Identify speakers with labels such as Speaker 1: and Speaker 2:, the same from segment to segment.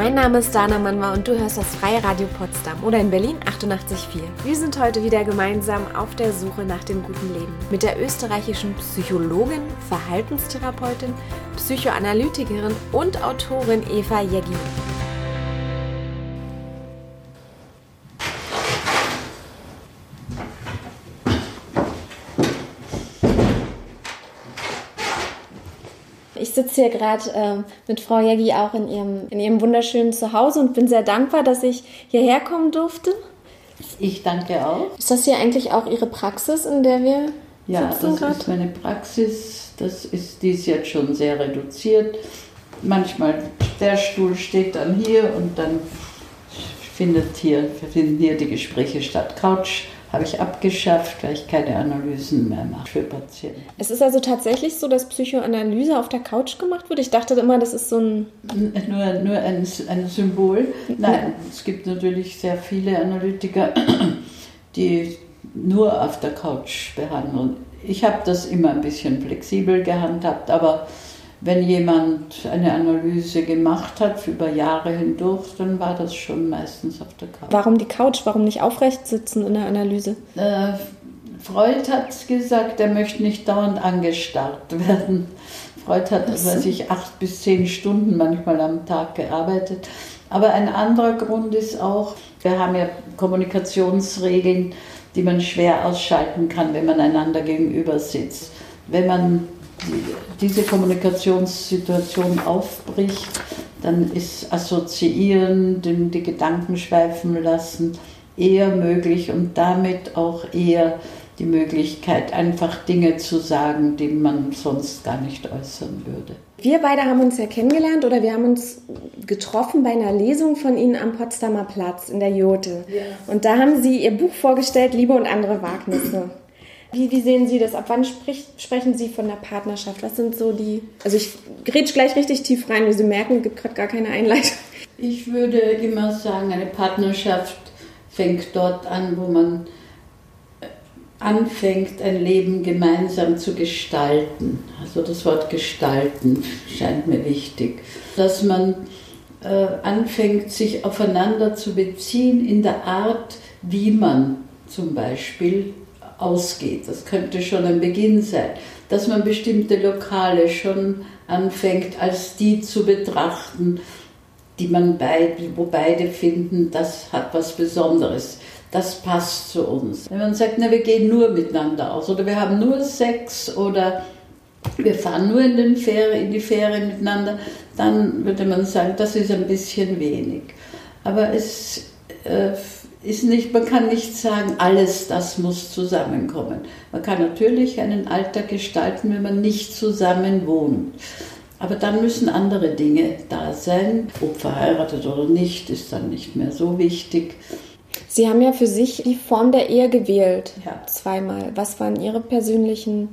Speaker 1: Mein Name ist Dana Manwa und du hörst das Freie Radio Potsdam oder in Berlin 88.4. Wir sind heute wieder gemeinsam auf der Suche nach dem guten Leben mit der österreichischen Psychologin, Verhaltenstherapeutin, Psychoanalytikerin und Autorin Eva Jeggi. Sitze hier gerade äh, mit Frau Jeggi auch in ihrem, in ihrem wunderschönen Zuhause und bin sehr dankbar, dass ich hierher kommen durfte.
Speaker 2: Ich danke auch.
Speaker 1: Ist das hier eigentlich auch Ihre Praxis, in der wir
Speaker 2: Ja,
Speaker 1: sitzen
Speaker 2: das
Speaker 1: grad?
Speaker 2: ist meine Praxis. Das ist dies jetzt schon sehr reduziert. Manchmal der Stuhl steht dann hier und dann findet hier, finden hier die Gespräche statt. Couch habe ich abgeschafft, weil ich keine Analysen mehr mache für Patienten.
Speaker 1: Es ist also tatsächlich so, dass Psychoanalyse auf der Couch gemacht wird. Ich dachte immer, das ist so ein.
Speaker 2: Nur, nur ein, ein Symbol. Nein, es gibt natürlich sehr viele Analytiker, die nur auf der Couch behandeln. Ich habe das immer ein bisschen flexibel gehandhabt, aber wenn jemand eine Analyse gemacht hat über Jahre hindurch, dann war das schon meistens auf der Couch.
Speaker 1: Warum die Couch? Warum nicht aufrecht sitzen in der Analyse?
Speaker 2: Äh, Freud hat gesagt, er möchte nicht dauernd angestarrt werden. Freud hat,
Speaker 1: so.
Speaker 2: weiß ich, acht bis zehn Stunden manchmal am Tag gearbeitet. Aber ein anderer Grund ist auch, wir haben ja Kommunikationsregeln, die man schwer ausschalten kann, wenn man einander gegenüber sitzt. Wenn man diese Kommunikationssituation aufbricht, dann ist Assoziieren, den, die Gedanken schweifen lassen, eher möglich und damit auch eher die Möglichkeit, einfach Dinge zu sagen, die man sonst gar nicht äußern würde.
Speaker 1: Wir beide haben uns ja kennengelernt oder wir haben uns getroffen bei einer Lesung von Ihnen am Potsdamer Platz in der Jote. Und da haben Sie Ihr Buch vorgestellt, Liebe und andere Wagnisse. Wie, wie sehen Sie das? Ab wann spricht, sprechen Sie von der Partnerschaft? Was sind so die. Also ich grätsch gleich richtig tief rein, wie Sie merken, es gibt gerade gar keine Einleitung.
Speaker 2: Ich würde immer sagen, eine Partnerschaft fängt dort an, wo man äh, anfängt, ein Leben gemeinsam zu gestalten. Also das Wort gestalten scheint mir wichtig. Dass man äh, anfängt, sich aufeinander zu beziehen in der Art, wie man zum Beispiel ausgeht. Das könnte schon ein Beginn sein. Dass man bestimmte Lokale schon anfängt, als die zu betrachten, die man beide, wo beide finden, das hat was Besonderes. Das passt zu uns. Wenn man sagt, na, wir gehen nur miteinander aus oder wir haben nur Sex oder wir fahren nur in, den Ferien, in die Ferien miteinander, dann würde man sagen, das ist ein bisschen wenig. Aber es äh, ist nicht, man kann nicht sagen, alles das muss zusammenkommen. Man kann natürlich einen Alltag gestalten, wenn man nicht zusammen wohnt. Aber dann müssen andere Dinge da sein. Ob verheiratet oder nicht, ist dann nicht mehr so wichtig.
Speaker 1: Sie haben ja für sich die Form der Ehe gewählt.
Speaker 2: Ja.
Speaker 1: Zweimal. Was waren Ihre persönlichen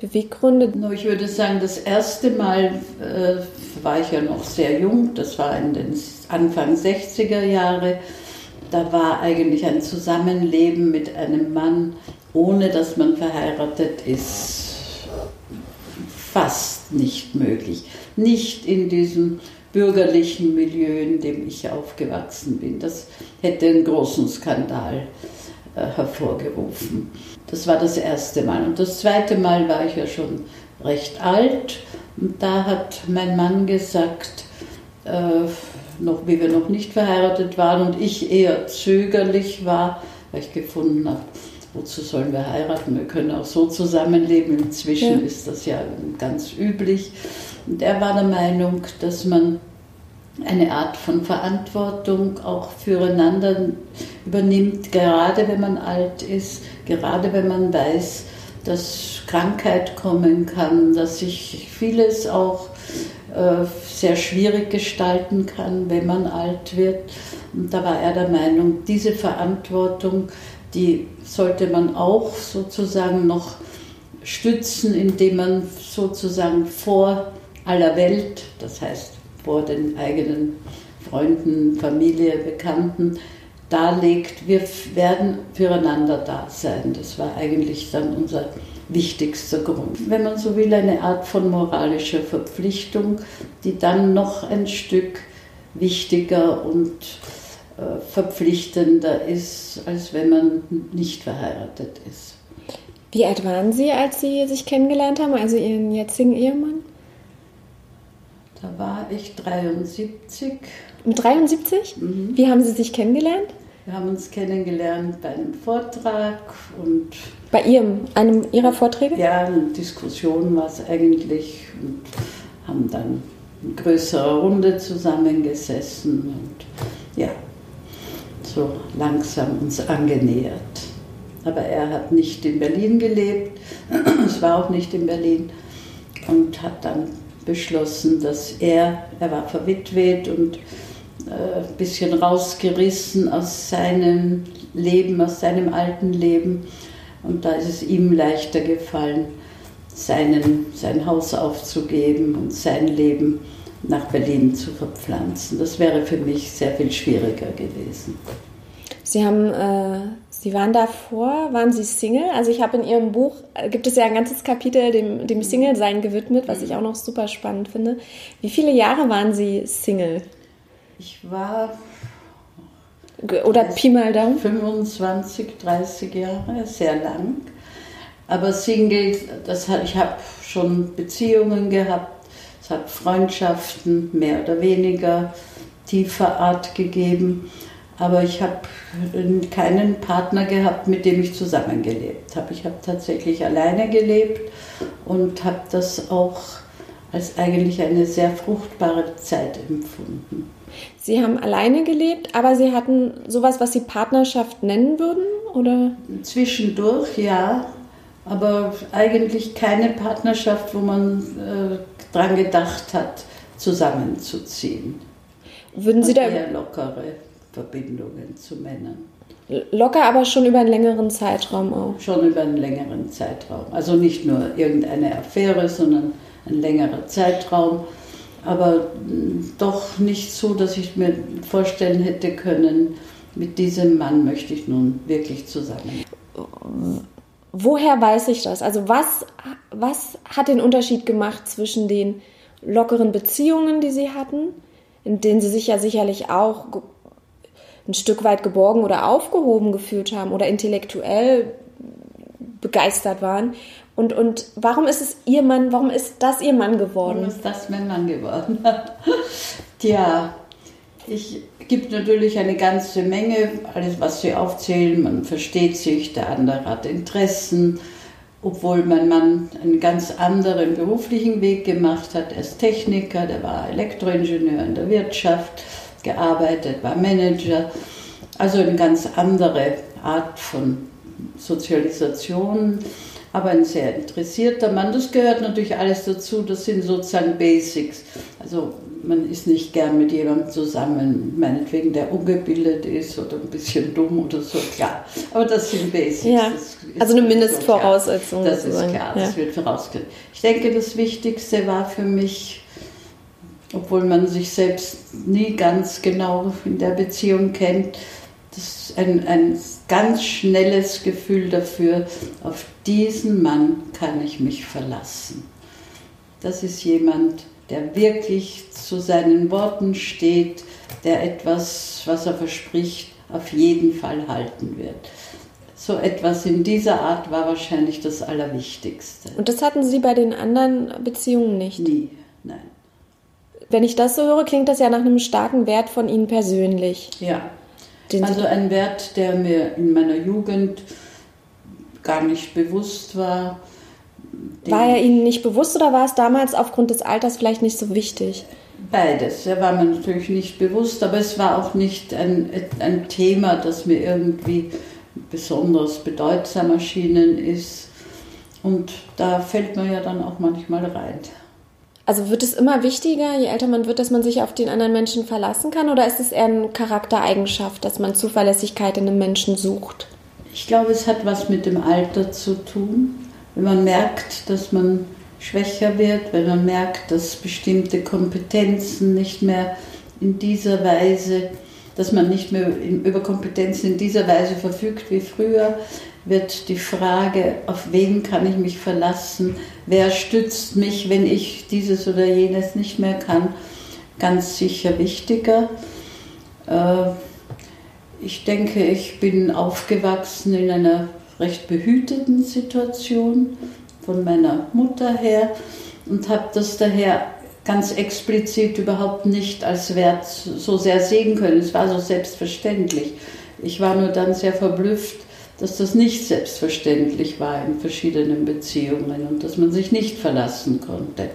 Speaker 1: Beweggründe?
Speaker 2: Ich würde sagen, das erste Mal äh, war ich ja noch sehr jung, das war in den Anfang 60er Jahre. Da war eigentlich ein Zusammenleben mit einem Mann, ohne dass man verheiratet ist, fast nicht möglich. Nicht in diesem bürgerlichen Milieu, in dem ich aufgewachsen bin. Das hätte einen großen Skandal äh, hervorgerufen. Das war das erste Mal. Und das zweite Mal war ich ja schon recht alt. Und da hat mein Mann gesagt, äh, noch, wie wir noch nicht verheiratet waren und ich eher zögerlich war, weil ich gefunden habe, wozu sollen wir heiraten? Wir können auch so zusammenleben. Inzwischen
Speaker 1: Ja.
Speaker 2: ist das ja ganz üblich. Und er war der Meinung, dass man eine Art von Verantwortung auch füreinander übernimmt, gerade wenn man alt ist, gerade wenn man weiß, dass Krankheit kommen kann, dass sich vieles auch sehr schwierig gestalten kann, wenn man alt wird. Und da war er der Meinung, diese Verantwortung, die sollte man auch sozusagen noch stützen, indem man sozusagen vor aller Welt, das heißt vor den eigenen Freunden, Familie, Bekannten, darlegt, wir werden füreinander da sein. Das war eigentlich dann unser wichtigster Grund. Wenn man so will, eine Art von moralischer Verpflichtung, die dann noch ein Stück wichtiger und äh, verpflichtender ist, als wenn man nicht verheiratet ist.
Speaker 1: Wie alt waren Sie, als Sie sich kennengelernt haben, also Ihren jetzigen Ehemann?
Speaker 2: Da war ich 73.
Speaker 1: Mit 73? Mhm. Wie haben Sie sich kennengelernt?
Speaker 2: Wir haben uns kennengelernt bei einem Vortrag und.
Speaker 1: Bei Ihrem, einem Ihrer Vorträge?
Speaker 2: Ja, eine Diskussion war es eigentlich und haben dann in größerer Runde zusammengesessen und ja, so langsam uns angenähert. Aber er hat nicht in Berlin gelebt, es war auch nicht in Berlin und hat dann beschlossen, dass er, er war verwitwet und ein bisschen rausgerissen aus seinem Leben, aus seinem alten Leben. Und da ist es ihm leichter gefallen, seinen, sein Haus aufzugeben und sein Leben nach Berlin zu verpflanzen. Das wäre für mich sehr viel schwieriger gewesen.
Speaker 1: Sie haben, äh, Sie waren davor, waren Sie Single? Also ich habe in Ihrem Buch, äh, gibt es ja ein ganzes Kapitel dem, dem Single-Sein gewidmet, was ich auch noch super spannend finde. Wie viele Jahre waren Sie Single?
Speaker 2: Ich war...
Speaker 1: Oder Pi mal Daumen?
Speaker 2: 25, 30 Jahre, sehr lang. Aber Single, das ich habe schon Beziehungen gehabt, es hat Freundschaften mehr oder weniger tiefer Art gegeben. Aber ich habe keinen Partner gehabt, mit dem ich zusammengelebt habe. Ich habe tatsächlich alleine gelebt und habe das auch als eigentlich eine sehr fruchtbare Zeit empfunden.
Speaker 1: Sie haben alleine gelebt, aber Sie hatten sowas, was Sie Partnerschaft nennen würden, oder?
Speaker 2: Zwischendurch, ja, aber eigentlich keine Partnerschaft, wo man äh, dran gedacht hat, zusammenzuziehen.
Speaker 1: Würden Sie da
Speaker 2: eher lockere Verbindungen zu Männern.
Speaker 1: Locker, aber schon über einen längeren Zeitraum auch.
Speaker 2: Schon über einen längeren Zeitraum. Also nicht nur irgendeine Affäre, sondern ein längerer Zeitraum. Aber hm, doch nicht so, dass ich mir vorstellen hätte können, mit diesem Mann möchte ich nun wirklich zusammen.
Speaker 1: Woher weiß ich das? Also was, was hat den Unterschied gemacht zwischen den lockeren Beziehungen, die Sie hatten, in denen Sie sich ja sicherlich auch ein Stück weit geborgen oder aufgehoben gefühlt haben oder intellektuell begeistert waren. Und, und warum ist es ihr Mann, warum ist das ihr Mann geworden?
Speaker 2: Warum ist das mein Mann geworden? Tja, ich gibt natürlich eine ganze Menge, alles was Sie aufzählen, man versteht sich, der andere hat Interessen, obwohl mein Mann einen ganz anderen beruflichen Weg gemacht hat. Er ist Techniker, der war Elektroingenieur in der Wirtschaft gearbeitet, war Manager. Also eine ganz andere Art von Sozialisation, aber ein sehr interessierter Mann. Das gehört natürlich alles dazu, das sind sozusagen Basics. Also man ist nicht gern mit jemandem zusammen, meinetwegen der ungebildet ist oder ein bisschen dumm oder so, klar. Aber das sind Basics.
Speaker 1: Ja, also eine Mindestvoraussetzung.
Speaker 2: Das ist klar, das ja. wird vorausgesetzt. Ich denke, das Wichtigste war für mich, obwohl man sich selbst nie ganz genau in der Beziehung kennt, das ein, ein ganz schnelles Gefühl dafür, auf diesen Mann kann ich mich verlassen. Das ist jemand, der wirklich zu seinen Worten steht, der etwas, was er verspricht, auf jeden Fall halten wird. So etwas in dieser Art war wahrscheinlich das Allerwichtigste.
Speaker 1: Und das hatten Sie bei den anderen Beziehungen nicht?
Speaker 2: Nie, nein.
Speaker 1: Wenn ich das so höre, klingt das ja nach einem starken Wert von Ihnen persönlich.
Speaker 2: Ja. Also ein Wert, der mir in meiner Jugend gar nicht bewusst war.
Speaker 1: War er Ihnen nicht bewusst oder war es damals aufgrund des Alters vielleicht nicht so wichtig?
Speaker 2: Beides. Er war mir natürlich nicht bewusst, aber es war auch nicht ein, ein Thema, das mir irgendwie besonders bedeutsam erschienen ist. Und da fällt man ja dann auch manchmal rein.
Speaker 1: Also wird es immer wichtiger, je älter man wird, dass man sich auf den anderen Menschen verlassen kann? Oder ist es eher eine Charaktereigenschaft, dass man Zuverlässigkeit in einem Menschen sucht?
Speaker 2: Ich glaube, es hat was mit dem Alter zu tun. Wenn man merkt, dass man schwächer wird, wenn man merkt, dass bestimmte Kompetenzen nicht mehr in dieser Weise dass man nicht mehr über Kompetenzen in dieser Weise verfügt wie früher, wird die Frage, auf wen kann ich mich verlassen, wer stützt mich, wenn ich dieses oder jenes nicht mehr kann, ganz sicher wichtiger. Äh, ich denke, ich bin aufgewachsen in einer recht behüteten Situation von meiner Mutter her und habe das daher ganz explizit überhaupt nicht als Wert so sehr sehen können. Es war so selbstverständlich. Ich war nur dann sehr verblüfft, dass das nicht selbstverständlich war in verschiedenen Beziehungen und dass man sich nicht verlassen konnte.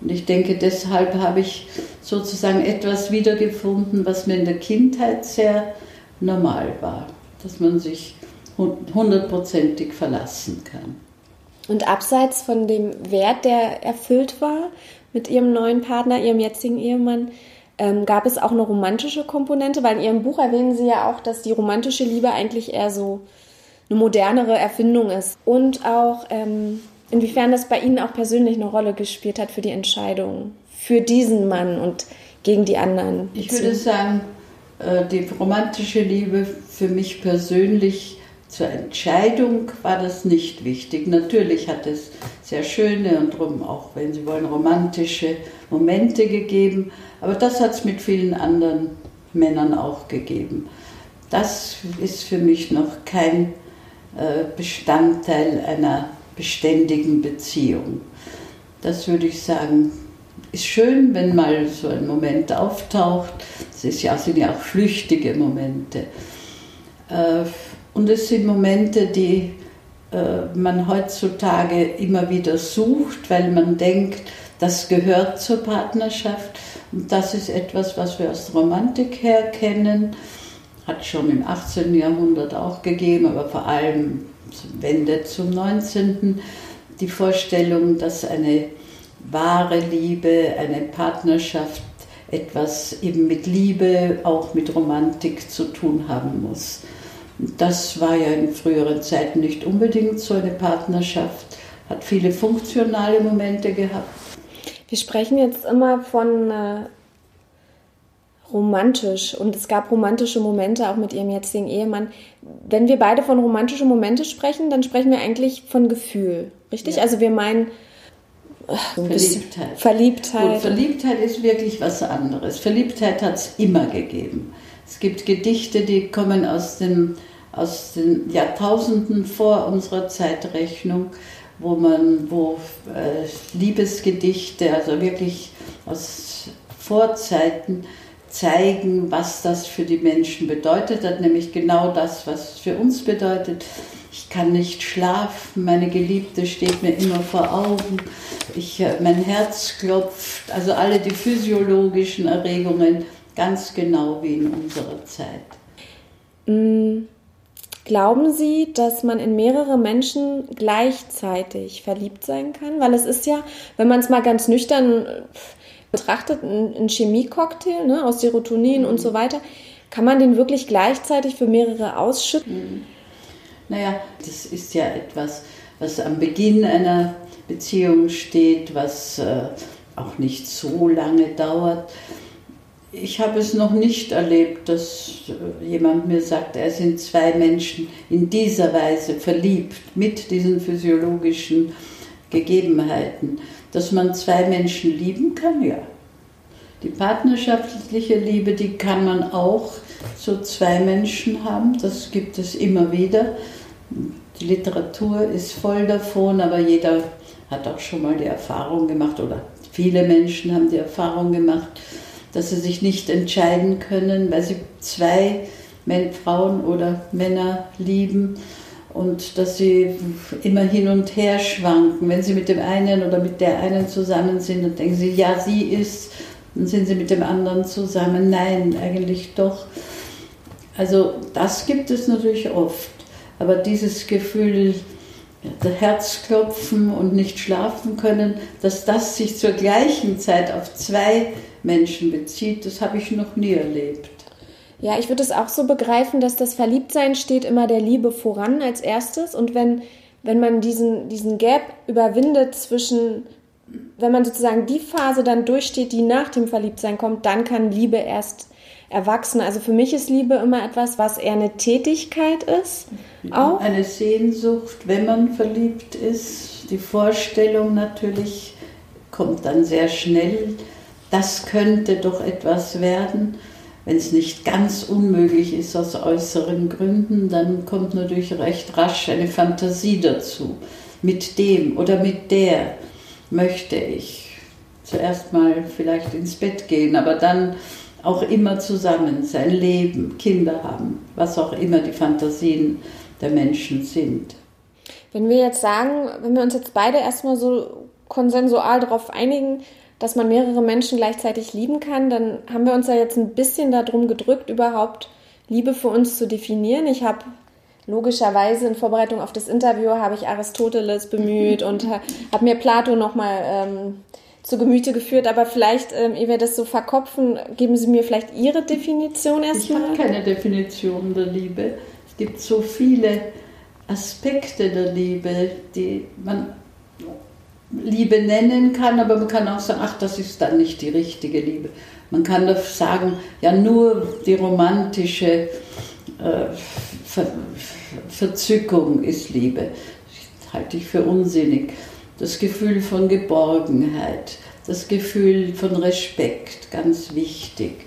Speaker 2: Und ich denke, deshalb habe ich sozusagen etwas wiedergefunden, was mir in der Kindheit sehr normal war, dass man sich hundertprozentig verlassen kann.
Speaker 1: Und abseits von dem Wert, der erfüllt war mit ihrem neuen Partner, ihrem jetzigen Ehemann, ähm, gab es auch eine romantische Komponente, weil in Ihrem Buch erwähnen Sie ja auch, dass die romantische Liebe eigentlich eher so eine modernere Erfindung ist. Und auch, ähm, inwiefern das bei Ihnen auch persönlich eine Rolle gespielt hat für die Entscheidung für diesen Mann und gegen die anderen.
Speaker 2: Ich würde sagen, äh, die romantische Liebe für mich persönlich zur Entscheidung war das nicht wichtig. Natürlich hat es sehr schöne und darum auch, wenn Sie wollen, romantische Momente gegeben, aber das hat es mit vielen anderen Männern auch gegeben. Das ist für mich noch kein Bestandteil einer beständigen Beziehung. Das würde ich sagen, ist schön, wenn mal so ein Moment auftaucht. Das ja, sind ja auch flüchtige Momente. Äh, und es sind Momente, die äh, man heutzutage immer wieder sucht, weil man denkt, das gehört zur Partnerschaft. Und das ist etwas, was wir aus Romantik her kennen. Hat schon im 18. Jahrhundert auch gegeben, aber vor allem Wende zum 19. Die Vorstellung, dass eine wahre Liebe, eine Partnerschaft etwas eben mit Liebe, auch mit Romantik zu tun haben muss. Das war ja in früheren Zeiten nicht unbedingt so eine Partnerschaft, hat viele funktionale Momente gehabt.
Speaker 1: Wir sprechen jetzt immer von äh, romantisch und es gab romantische Momente auch mit ihrem jetzigen Ehemann. Wenn wir beide von romantischen Momente sprechen, dann sprechen wir eigentlich von Gefühl, richtig? Ja. Also wir meinen
Speaker 2: Verliebtheit.
Speaker 1: Verliebtheit.
Speaker 2: Und Verliebtheit ist wirklich was anderes. Verliebtheit hat es immer gegeben. Es gibt Gedichte, die kommen aus, dem, aus den Jahrtausenden vor unserer Zeitrechnung, wo man, wo äh, Liebesgedichte, also wirklich aus Vorzeiten, zeigen, was das für die Menschen bedeutet hat, nämlich genau das, was es für uns bedeutet. Ich kann nicht schlafen, meine Geliebte steht mir immer vor Augen, ich, äh, mein Herz klopft, also alle die physiologischen Erregungen ganz genau wie in unserer Zeit.
Speaker 1: Mm, glauben Sie, dass man in mehrere Menschen gleichzeitig verliebt sein kann? Weil es ist ja, wenn man es mal ganz nüchtern äh, betrachtet, ein, Chemiecocktail ne, aus Serotonin mhm. und so weiter. Kann man den wirklich gleichzeitig für mehrere ausschütten? Mhm.
Speaker 2: Naja, das ist ja etwas, was am Beginn einer Beziehung steht, was äh, auch nicht so lange dauert. Ich habe es noch nicht erlebt, dass äh, jemand mir sagt, er sind zwei Menschen in dieser Weise verliebt mit diesen physiologischen Gegebenheiten. Dass man zwei Menschen lieben kann, ja. Die partnerschaftliche Liebe, die kann man auch zu zwei Menschen haben, das gibt es immer wieder. Die Literatur ist voll davon, aber jeder hat auch schon mal die Erfahrung gemacht oder viele Menschen haben die Erfahrung gemacht, dass sie sich nicht entscheiden können, weil sie zwei Frauen oder Männer lieben und dass sie immer hin und her schwanken. Wenn sie mit dem einen oder mit der einen zusammen sind, dann denken sie, ja, sie ist, dann sind sie mit dem anderen zusammen. Nein, eigentlich doch. Also das gibt es natürlich oft. Aber dieses Gefühl, der Herzklopfen und nicht schlafen können, dass das sich zur gleichen Zeit auf zwei Menschen bezieht, das habe ich noch nie erlebt.
Speaker 1: Ja, ich würde es auch so begreifen, dass das Verliebtsein steht immer der Liebe voran als erstes. Und wenn, wenn man diesen, diesen Gap überwindet zwischen, wenn man sozusagen die Phase dann durchsteht, die nach dem Verliebtsein kommt, dann kann Liebe erst Erwachsene. Also für mich ist Liebe immer etwas, was eher eine Tätigkeit ist.
Speaker 2: Auch. Eine Sehnsucht, wenn man verliebt ist. Die Vorstellung natürlich kommt dann sehr schnell. Das könnte doch etwas werden. Wenn es nicht ganz unmöglich ist aus äußeren Gründen, dann kommt natürlich recht rasch eine Fantasie dazu. Mit dem oder mit der möchte ich zuerst mal vielleicht ins Bett gehen, aber dann auch immer zusammen sein, leben, Kinder haben, was auch immer die Fantasien der Menschen sind.
Speaker 1: Wenn wir jetzt sagen, wenn wir uns jetzt beide erstmal so konsensual darauf einigen, dass man mehrere Menschen gleichzeitig lieben kann, dann haben wir uns ja jetzt ein bisschen darum gedrückt, überhaupt Liebe für uns zu definieren. Ich habe logischerweise in Vorbereitung auf das Interview habe ich Aristoteles bemüht und habe mir Plato nochmal ähm, zu Gemüte geführt, aber vielleicht, ähm, ehe wir das so verkopfen, geben Sie mir vielleicht Ihre Definition erstmal.
Speaker 2: Ich habe keine Definition der Liebe. Es gibt so viele Aspekte der Liebe, die man Liebe nennen kann, aber man kann auch sagen, ach, das ist dann nicht die richtige Liebe. Man kann doch sagen, ja, nur die romantische äh, Ver Verzückung ist Liebe. Das halte ich für unsinnig. Das Gefühl von Geborgenheit, das Gefühl von Respekt, ganz wichtig.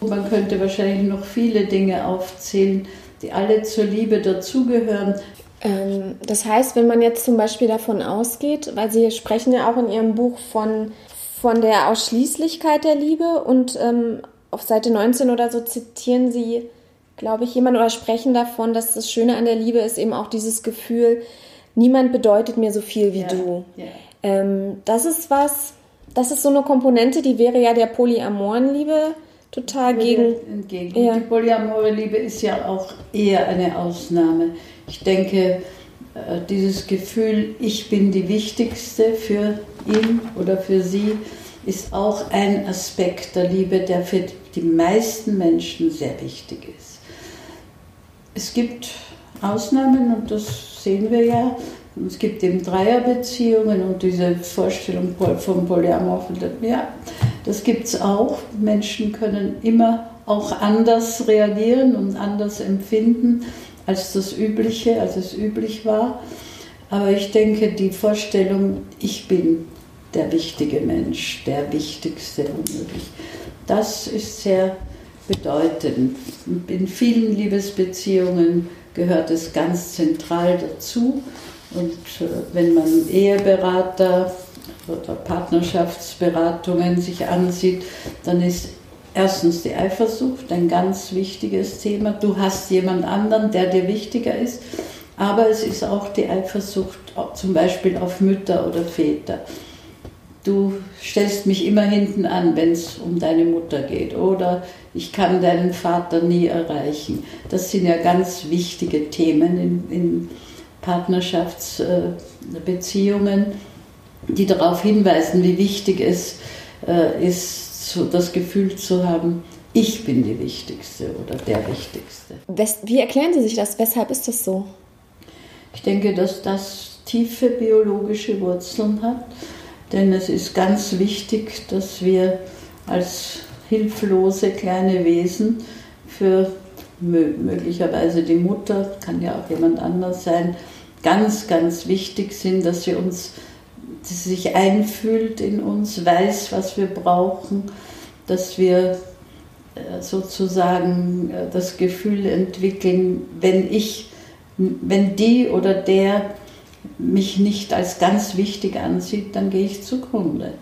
Speaker 2: Man könnte wahrscheinlich noch viele Dinge aufzählen, die alle zur Liebe dazugehören.
Speaker 1: Ähm, das heißt, wenn man jetzt zum Beispiel davon ausgeht, weil Sie sprechen ja auch in Ihrem Buch von, von der Ausschließlichkeit der Liebe und ähm, auf Seite 19 oder so zitieren Sie, glaube ich, jemand oder sprechen davon, dass das Schöne an der Liebe ist eben auch dieses Gefühl, niemand bedeutet mir so viel wie ja, du. Ja. Ähm, das ist was, das ist so eine Komponente, die wäre ja der Polyamorenliebe total gegen.
Speaker 2: Entgegen. Ja. Die polyamore Liebe ist ja auch eher eine Ausnahme. Ich denke, äh, dieses Gefühl, ich bin die Wichtigste für ihn oder für sie, ist auch ein Aspekt der Liebe, der für die meisten Menschen sehr wichtig ist. Es gibt Ausnahmen und das sehen wir ja. Es gibt eben Dreierbeziehungen und diese Vorstellung vom Polyamor, ja, das gibt es auch. Menschen können immer auch anders reagieren und anders empfinden als das Übliche, als es üblich war. Aber ich denke, die Vorstellung, ich bin der wichtige Mensch, der wichtigste unmöglich, das ist sehr bedeutend. In vielen Liebesbeziehungen gehört es ganz zentral dazu. Und äh, wenn man Eheberater oder Partnerschaftsberatungen sich ansieht, dann ist erstens die Eifersucht, ein ganz wichtiges Thema. Du hast jemand anderen, der dir wichtiger ist. Aber es ist auch die Eifersucht zum Beispiel auf Mütter oder Väter. Du stellst mich immer hinten an, wenn es um deine Mutter geht. Oder ich kann deinen Vater nie erreichen. Das sind ja ganz wichtige Themen in, in Partnerschaftsbeziehungen, die darauf hinweisen, wie wichtig es äh, ist, so das Gefühl zu haben, ich bin die Wichtigste oder der Wichtigste.
Speaker 1: Wie erklären Sie sich das? Weshalb ist das so?
Speaker 2: Ich denke, dass das tiefe biologische Wurzeln hat, denn es ist ganz wichtig, dass wir als hilflose kleine Wesen für möglicherweise die Mutter, kann ja auch jemand anders sein, ganz, ganz wichtig sind, dass sie uns sie sich einfühlt in uns, weiß, was wir brauchen, dass wir äh, sozusagen äh, das Gefühl entwickeln, wenn ich, wenn die oder der mich nicht als ganz wichtig ansieht, dann gehe ich zugrunde.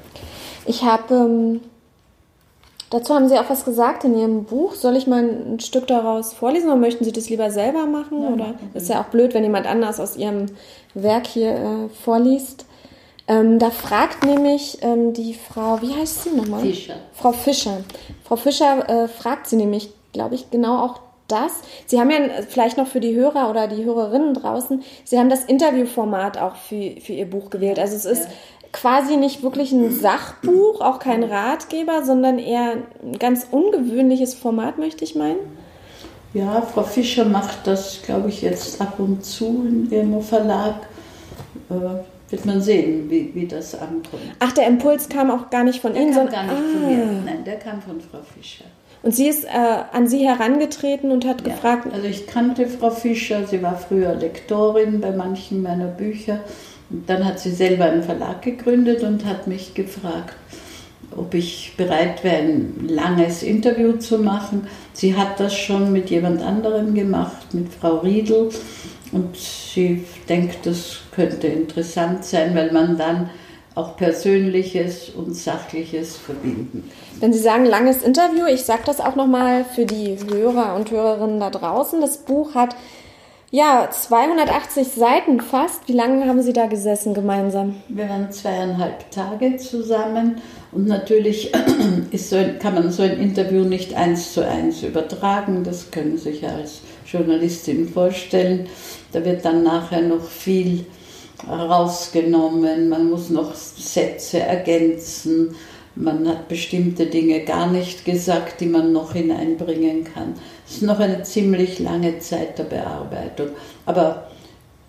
Speaker 1: Ich habe, ähm, dazu haben Sie auch was gesagt in Ihrem Buch. Soll ich mal ein Stück daraus vorlesen oder möchten Sie das lieber selber machen? Ja, oder ist ja auch blöd, wenn jemand anders aus Ihrem Werk hier äh, vorliest. Ähm, da fragt nämlich ähm, die Frau, wie heißt sie nochmal?
Speaker 2: Fischer.
Speaker 1: Frau Fischer. Frau Fischer äh, fragt sie nämlich, glaube ich, genau auch das. Sie haben ja vielleicht noch für die Hörer oder die Hörerinnen draußen, Sie haben das Interviewformat auch für, für Ihr Buch gewählt. Also es ist ja. quasi nicht wirklich ein Sachbuch, auch kein Ratgeber, sondern eher ein ganz ungewöhnliches Format, möchte ich meinen.
Speaker 2: Ja, Frau Fischer macht das, glaube ich, jetzt ab und zu in ihrem Verlag. Äh, wird man sehen, wie, wie das ankommt.
Speaker 1: Ach, der Impuls kam auch gar nicht von
Speaker 2: der
Speaker 1: Ihnen,
Speaker 2: sondern gar nicht ah. von mir. Nein, der kam von Frau Fischer.
Speaker 1: Und sie ist äh, an Sie herangetreten und hat ja, gefragt.
Speaker 2: Also ich kannte Frau Fischer, sie war früher Lektorin bei manchen meiner Bücher. Und dann hat sie selber einen Verlag gegründet und hat mich gefragt, ob ich bereit wäre, ein langes Interview zu machen. Sie hat das schon mit jemand anderem gemacht, mit Frau Riedel. Und sie denkt, das könnte interessant sein, weil man dann auch Persönliches und Sachliches verbinden.
Speaker 1: Wenn Sie sagen langes Interview, ich sage das auch nochmal für die Hörer und Hörerinnen da draußen. Das Buch hat ja 280 Seiten fast. Wie lange haben Sie da gesessen gemeinsam?
Speaker 2: Wir waren zweieinhalb Tage zusammen und natürlich so ein, kann man so ein Interview nicht eins zu eins übertragen. Das können Sie sich ja als Journalistin vorstellen. Da wird dann nachher noch viel rausgenommen, man muss noch Sätze ergänzen, man hat bestimmte Dinge gar nicht gesagt, die man noch hineinbringen kann. Es ist noch eine ziemlich lange Zeit der Bearbeitung. Aber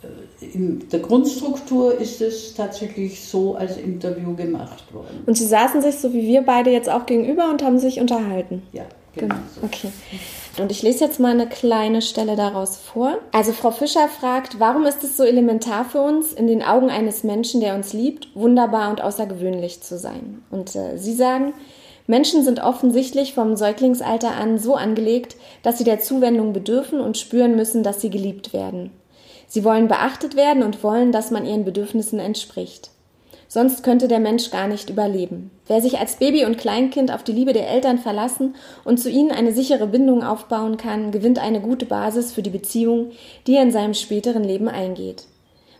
Speaker 2: äh, in der Grundstruktur ist es tatsächlich so als Interview gemacht worden.
Speaker 1: Und Sie saßen sich so wie wir beide jetzt auch gegenüber und haben sich unterhalten?
Speaker 2: Ja, genau. genau.
Speaker 1: Okay. Und ich lese jetzt mal eine kleine Stelle daraus vor. Also Frau Fischer fragt, warum ist es so elementar für uns, in den Augen eines Menschen, der uns liebt, wunderbar und außergewöhnlich zu sein? Und äh, Sie sagen, Menschen sind offensichtlich vom Säuglingsalter an so angelegt, dass sie der Zuwendung bedürfen und spüren müssen, dass sie geliebt werden. Sie wollen beachtet werden und wollen, dass man ihren Bedürfnissen entspricht. Sonst könnte der Mensch gar nicht überleben. Wer sich als Baby und Kleinkind auf die Liebe der Eltern verlassen und zu ihnen eine sichere Bindung aufbauen kann, gewinnt eine gute Basis für die Beziehung, die er in seinem späteren Leben eingeht.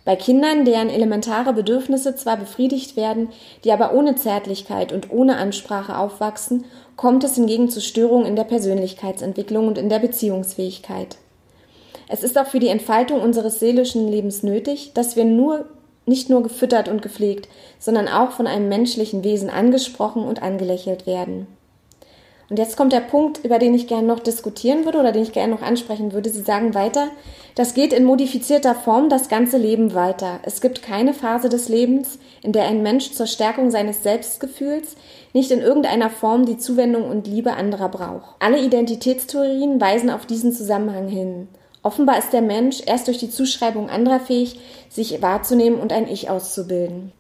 Speaker 1: Bei Kindern, deren elementare Bedürfnisse zwar befriedigt werden, die aber ohne Zärtlichkeit und ohne Ansprache aufwachsen, kommt es hingegen zu Störungen in der Persönlichkeitsentwicklung und in der Beziehungsfähigkeit. Es ist auch für die Entfaltung unseres seelischen Lebens nötig, dass wir nur nicht nur gefüttert und gepflegt, sondern auch von einem menschlichen Wesen angesprochen und angelächelt werden. Und jetzt kommt der Punkt, über den ich gerne noch diskutieren würde oder den ich gerne noch ansprechen würde. Sie sagen weiter, das geht in modifizierter Form das ganze Leben weiter. Es gibt keine Phase des Lebens, in der ein Mensch zur Stärkung seines Selbstgefühls nicht in irgendeiner Form die Zuwendung und Liebe anderer braucht. Alle Identitätstheorien weisen auf diesen Zusammenhang hin. Offenbar ist der Mensch erst durch die Zuschreibung anderer fähig, sich wahrzunehmen und ein Ich auszubilden.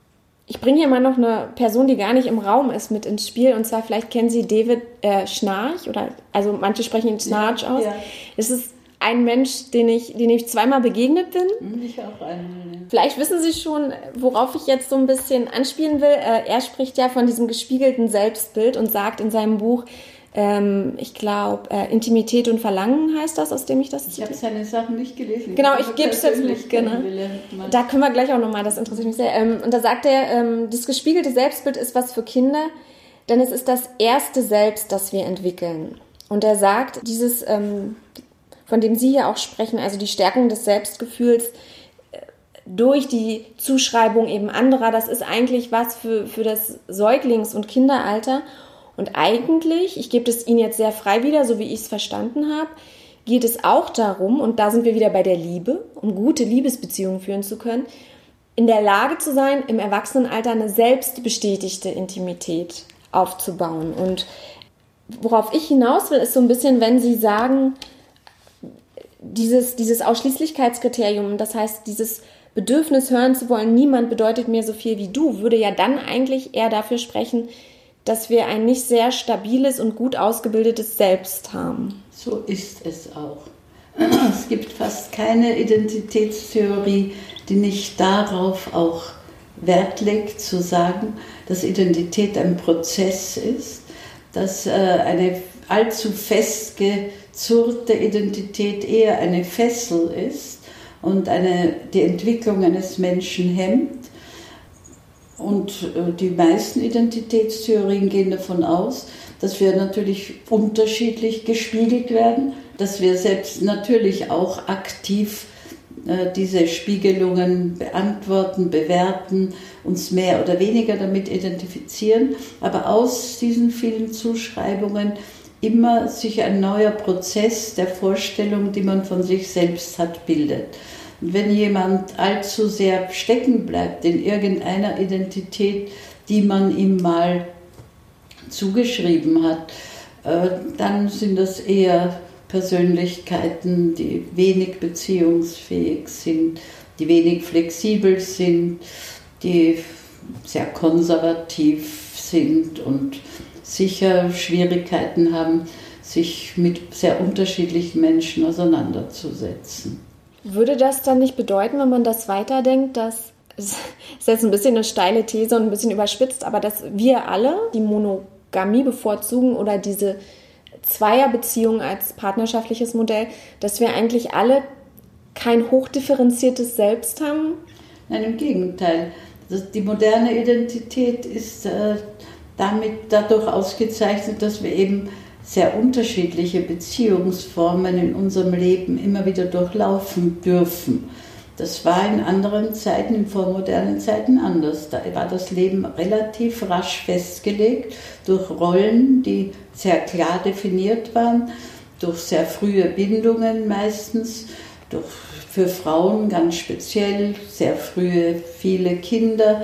Speaker 1: Ich bringe hier mal noch eine Person, die gar nicht im Raum ist, mit ins Spiel. Und zwar, vielleicht kennen Sie David äh, Schnarch oder also manche sprechen ihn Snarch ja, aus. Ja. Es ist ein Mensch, den ich, den ich zweimal begegnet bin.
Speaker 2: Hm, ich auch einen.
Speaker 1: Vielleicht wissen Sie schon, worauf ich jetzt so ein bisschen anspielen will. Äh, er spricht ja von diesem gespiegelten Selbstbild und sagt in seinem Buch, ähm, ich glaube, äh, Intimität und Verlangen heißt das, aus dem ich das.
Speaker 2: Ich habe seine Sachen nicht gelesen.
Speaker 1: Genau, ich gebe es jetzt nicht. Genau. Da können wir gleich auch nochmal, das interessiert mich sehr. Ähm, und da sagt er, ähm, das gespiegelte Selbstbild ist was für Kinder, denn es ist das erste Selbst, das wir entwickeln. Und er sagt, dieses, ähm, von dem Sie hier auch sprechen, also die Stärkung des Selbstgefühls, äh, durch die Zuschreibung eben anderer, das ist eigentlich was für, für das Säuglings- und Kinderalter. Und eigentlich, ich gebe es Ihnen jetzt sehr frei wieder, so wie ich es verstanden habe, geht es auch darum, und da sind wir wieder bei der Liebe, um gute Liebesbeziehungen führen zu können, in der Lage zu sein, im Erwachsenenalter eine selbstbestätigte Intimität aufzubauen. Und worauf ich hinaus will, ist so ein bisschen, wenn Sie sagen, dieses, dieses Ausschließlichkeitskriterium, das heißt, dieses Bedürfnis hören zu wollen, niemand bedeutet mir so viel wie du, würde ja dann eigentlich eher dafür sprechen, dass wir ein nicht sehr stabiles und gut ausgebildetes Selbst haben.
Speaker 2: So ist es auch. Es gibt fast keine Identitätstheorie, die nicht darauf auch Wert legt, zu sagen, dass Identität ein Prozess ist, dass äh, eine allzu festgezurrte Identität eher eine Fessel ist und eine, die Entwicklung eines Menschen hemmt und äh, die meisten Identitätstheorien gehen davon aus, dass wir natürlich unterschiedlich gespiegelt werden, dass wir selbst natürlich auch aktiv äh, diese Spiegelungen beantworten, bewerten, uns mehr oder weniger damit identifizieren, aber aus diesen vielen Zuschreibungen immer sich ein neuer Prozess der Vorstellung, die man von sich selbst hat, bildet wenn jemand allzu sehr stecken bleibt in irgendeiner Identität, die man ihm mal zugeschrieben hat, Äh, dann sind das eher Persönlichkeiten, die wenig beziehungsfähig sind, die wenig flexibel sind, die sehr konservativ sind und sicher Schwierigkeiten haben, sich mit sehr unterschiedlichen Menschen auseinanderzusetzen.
Speaker 1: Würde das dann nicht bedeuten, wenn man das weiterdenkt, dass es ist jetzt ein bisschen eine steile These und ein bisschen überspitzt, aber dass wir alle die Monogamie bevorzugen oder diese Zweierbeziehung als partnerschaftliches Modell, dass wir eigentlich alle kein hochdifferenziertes Selbst haben?
Speaker 2: Nein, im Gegenteil. Die moderne Identität ist äh, damit dadurch ausgezeichnet, dass wir eben sehr unterschiedliche Beziehungsformen in unserem Leben immer wieder durchlaufen dürfen. Das war in anderen Zeiten, in vormodernen Zeiten anders. Da war das Leben relativ rasch festgelegt durch Rollen, die sehr klar definiert waren, durch sehr frühe Bindungen meistens, durch für Frauen ganz speziell sehr frühe viele Kinder.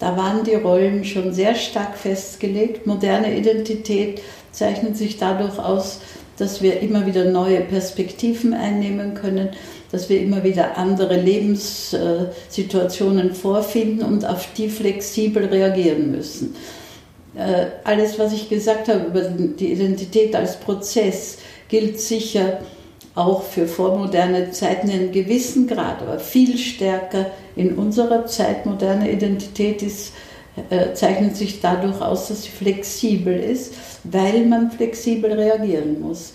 Speaker 2: Da waren die Rollen schon sehr stark festgelegt. Moderne Identität zeichnet sich dadurch aus, dass wir immer wieder neue Perspektiven einnehmen können, dass wir immer wieder andere Lebenssituationen vorfinden und auf die flexibel reagieren müssen. Äh, alles, was ich gesagt habe über die Identität als Prozess, gilt sicher auch für vormoderne Zeiten in einem gewissen Grad, aber viel stärker in unserer Zeit. Moderne Identität ist, äh, zeichnet sich dadurch aus, dass sie flexibel ist, weil man flexibel reagieren muss.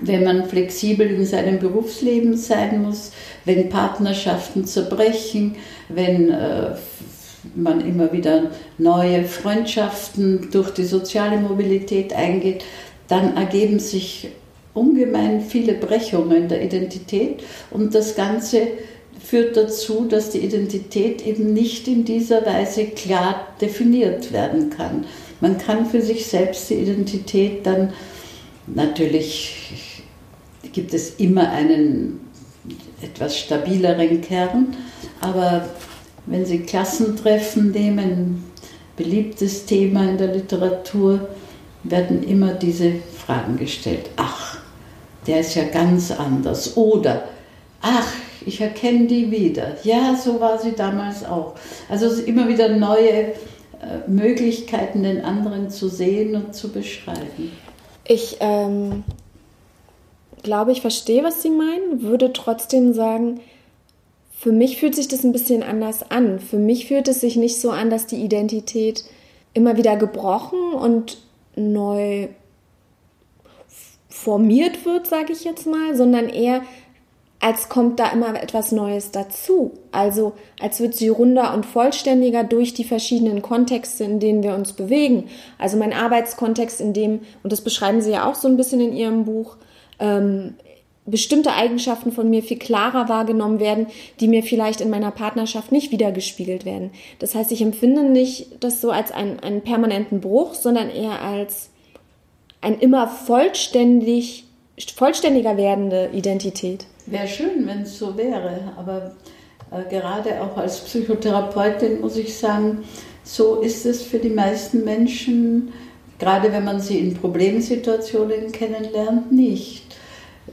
Speaker 2: Wenn man flexibel in seinem Berufsleben sein muss, wenn Partnerschaften zerbrechen, wenn äh, man immer wieder neue Freundschaften durch die soziale Mobilität eingeht, dann ergeben sich ungemein viele Brechungen der Identität und das Ganze führt dazu, dass die Identität eben nicht in dieser Weise klar definiert werden kann. Man kann für sich selbst die Identität dann, natürlich gibt es immer einen etwas stabileren Kern, aber wenn Sie Klassentreffen nehmen, beliebtes Thema in der Literatur, werden immer diese Fragen gestellt. Ach, der ist ja ganz anders. Oder, ach, ich erkenne die wieder. Ja, so war sie damals auch. Also immer wieder neue Möglichkeiten, den anderen zu sehen und zu beschreiben.
Speaker 1: Ich ähm, glaube, ich verstehe, was Sie meinen, würde trotzdem sagen, für mich fühlt sich das ein bisschen anders an. Für mich fühlt es sich nicht so an, dass die Identität immer wieder gebrochen und neu formiert wird, sage ich jetzt mal, sondern eher als kommt da immer etwas Neues dazu. Also als wird sie runder und vollständiger durch die verschiedenen Kontexte, in denen wir uns bewegen. Also mein Arbeitskontext, in dem, und das beschreiben Sie ja auch so ein bisschen in Ihrem Buch, ähm, bestimmte Eigenschaften von mir viel klarer wahrgenommen werden, die mir vielleicht in meiner Partnerschaft nicht wiedergespiegelt werden. Das heißt, ich empfinde nicht das so als einen, einen permanenten Bruch, sondern eher als ein immer vollständig, vollständiger werdende Identität.
Speaker 2: Wäre schön, wenn es so wäre, aber äh, gerade auch als Psychotherapeutin muss ich sagen, so ist es für die meisten Menschen, gerade wenn man sie in Problemsituationen kennenlernt, nicht.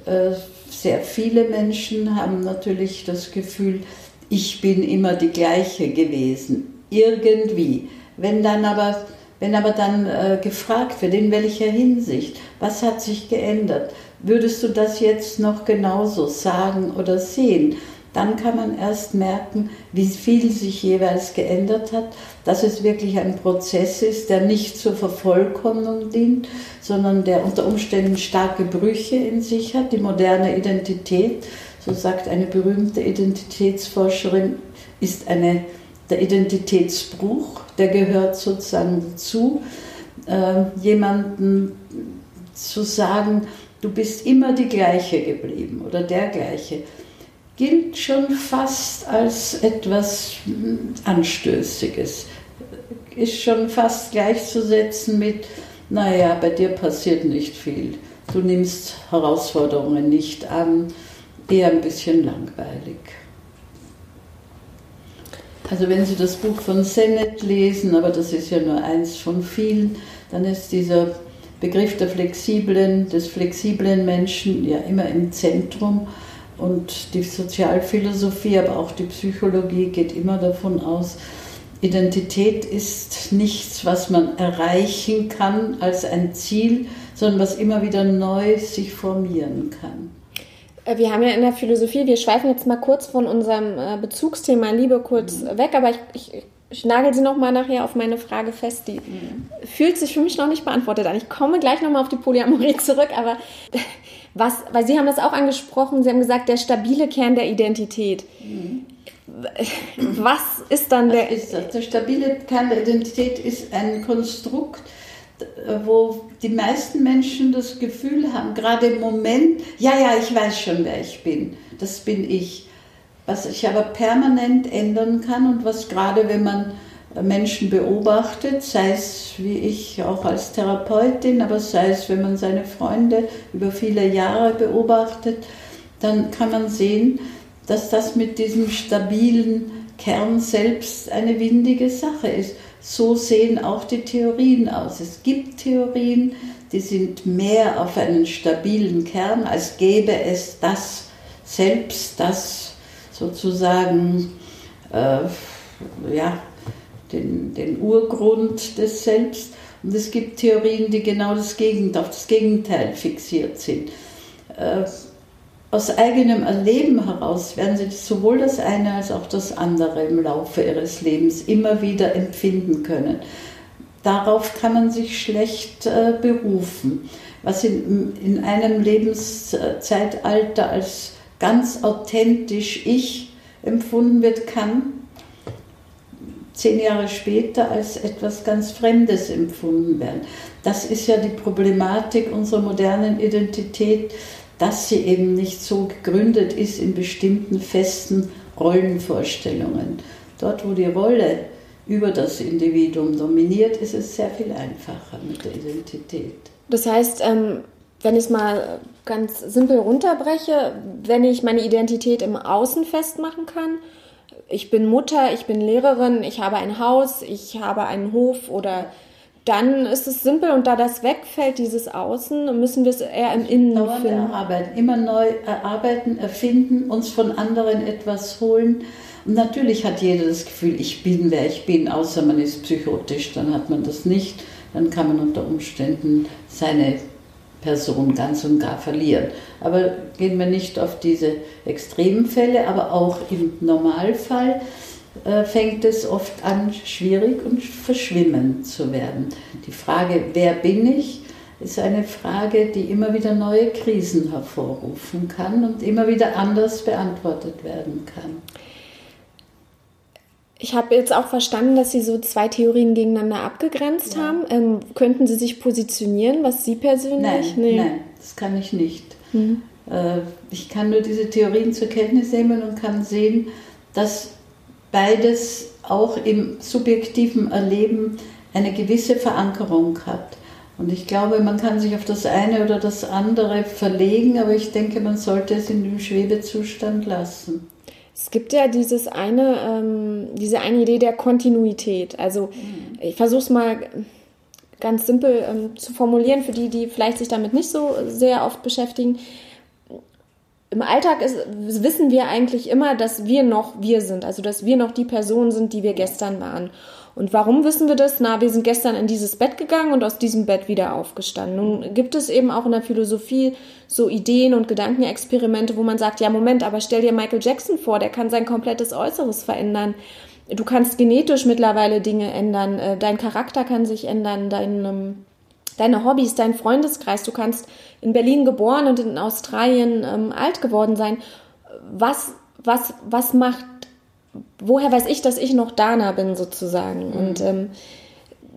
Speaker 2: Äh, sehr viele Menschen haben natürlich das Gefühl, ich bin immer die gleiche gewesen, irgendwie. Wenn dann aber wenn aber dann äh, gefragt wird, in welcher Hinsicht, was hat sich geändert, würdest du das jetzt noch genauso sagen oder sehen, dann kann man erst merken, wie viel sich jeweils geändert hat, dass es wirklich ein Prozess ist, der nicht zur Vervollkommnung dient, sondern der unter Umständen starke Brüche in sich hat. Die moderne Identität, so sagt eine berühmte Identitätsforscherin, ist eine, der Identitätsbruch der gehört sozusagen dazu, äh, jemanden zu sagen, du bist immer die gleiche geblieben oder der gleiche, gilt schon fast als etwas hm, Anstößiges. Ist schon fast gleichzusetzen mit, naja, bei dir passiert nicht viel. Du nimmst Herausforderungen nicht an, eher ein bisschen langweilig. Also wenn Sie das Buch von Sennett lesen, aber das ist ja nur eins von vielen, dann ist dieser Begriff der flexiblen, des flexiblen Menschen ja immer im Zentrum. Und die Sozialphilosophie, aber auch die Psychologie geht immer davon aus, Identität ist nichts, was man erreichen kann als ein Ziel, sondern was immer wieder neu sich formieren kann.
Speaker 1: Äh, wir haben ja in der Philosophie, wir schweifen jetzt mal kurz von unserem äh, Bezugsthema Liebe kurz mhm. weg, aber ich, ich, ich nagel sie nochmal nachher auf meine Frage fest. Die mhm. fühlt sich für mich noch nicht beantwortet an. Ich komme gleich nochmal auf die Polyamorie zurück, aber was, weil Sie haben das auch angesprochen, Sie haben gesagt, der stabile Kern der Identität. Mhm. Was ist dann der.
Speaker 2: Ist der stabile Kern der Identität ist ein Konstrukt, wo die meisten Menschen das Gefühl haben, gerade im Moment, ja, ja, ich weiß schon, wer ich bin. Das bin ich. Was ich aber permanent ändern kann und was gerade, wenn man Menschen beobachtet, sei es wie ich auch als Therapeutin, aber sei es, wenn man seine Freunde über viele Jahre beobachtet, dann kann man sehen, dass das mit diesem stabilen Kern selbst eine windige Sache ist. So sehen auch die Theorien aus. Es gibt Theorien, die sind mehr auf einen stabilen Kern, als gäbe es das selbst, das sozusagen äh, ja, den, den Urgrund des Selbst. Und es gibt Theorien, die genau das Gegenteil, auf das Gegenteil fixiert sind. Äh, aus eigenem Erleben heraus werden sie sowohl das eine als auch das andere im Laufe ihres Lebens immer wieder empfinden können. Darauf kann man sich schlecht äh, berufen. Was in, in einem Lebenszeitalter als ganz authentisch ich empfunden wird, kann zehn Jahre später als etwas ganz Fremdes empfunden werden. Das ist ja die Problematik unserer modernen Identität, dass sie eben nicht so gegründet ist in bestimmten festen Rollenvorstellungen. Dort, wo die Rolle über das Individuum dominiert, ist es sehr viel einfacher mit der Identität.
Speaker 1: Das heißt, ähm, wenn ich es mal ganz simpel runterbreche, wenn ich meine Identität im Außen festmachen kann, ich bin Mutter, ich bin Lehrerin, ich habe ein Haus, ich habe einen Hof oder dann ist es simpel und da das wegfällt, dieses Außen, müssen wir es eher im Innen
Speaker 2: Dauernd finden. Erarbeiten, immer neu erarbeiten, erfinden, uns von anderen etwas holen. Und natürlich hat jeder das Gefühl, ich bin wer ich bin, außer man ist psychotisch, dann hat man das nicht. Dann kann man unter Umständen seine Person ganz und gar verlieren. Aber gehen wir nicht auf diese Extremfälle, aber auch im Normalfall äh, fängt es oft an, schwierig und verschwimmend zu werden. Die Frage, wer bin ich, ist eine Frage, die immer wieder neue Krisen hervorrufen kann und immer wieder anders beantwortet werden kann.
Speaker 1: Ich habe jetzt auch verstanden, dass Sie so zwei Theorien gegeneinander abgegrenzt ja. haben. Ähm, könnten Sie sich positionieren, was Sie persönlich?
Speaker 2: Nein, nee. nein das kann ich nicht. Mhm. Äh, ich kann nur diese Theorien zur Kenntnis nehmen und kann sehen, dass beides auch im subjektiven Erleben eine gewisse Verankerung hat. Und ich glaube, man kann sich auf das eine oder das andere verlegen, aber ich denke, man sollte es in dem Schwebezustand lassen.
Speaker 1: Es gibt ja dieses eine, ähm, diese eine Idee der Kontinuität. Also mhm. ich versuche es mal ganz simpel ähm, zu formulieren für die, die vielleicht sich damit nicht so sehr oft beschäftigen. Im Alltag ist, wissen wir eigentlich immer, dass wir noch wir sind, also dass wir noch die Person sind, die wir gestern waren. Und warum wissen wir das? Na, wir sind gestern in dieses Bett gegangen und aus diesem Bett wieder aufgestanden. Nun gibt es eben auch in der Philosophie so Ideen und Gedankenexperimente, wo man sagt, ja, Moment, aber stell dir Michael Jackson vor, der kann sein komplettes Äußeres verändern. Du kannst genetisch mittlerweile Dinge ändern, äh, dein Charakter kann sich ändern, dein, ähm, deine Hobbys, dein Freundeskreis. Du kannst in Berlin geboren und in Australien ähm, alt geworden sein. Was, was, was macht woher weiß ich, dass ich noch Dana bin sozusagen? Mhm. Und ähm,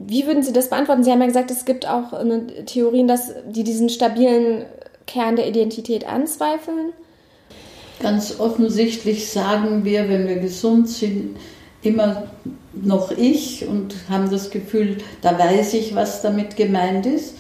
Speaker 1: wie würden Sie das beantworten? Sie haben ja gesagt, es gibt auch eine Theorien, dass die diesen stabilen Kern der Identität anzweifeln.
Speaker 2: Ganz offensichtlich sagen wir, wenn wir gesund sind, immer noch ich und haben das Gefühl, da weiß ich, was damit gemeint ist.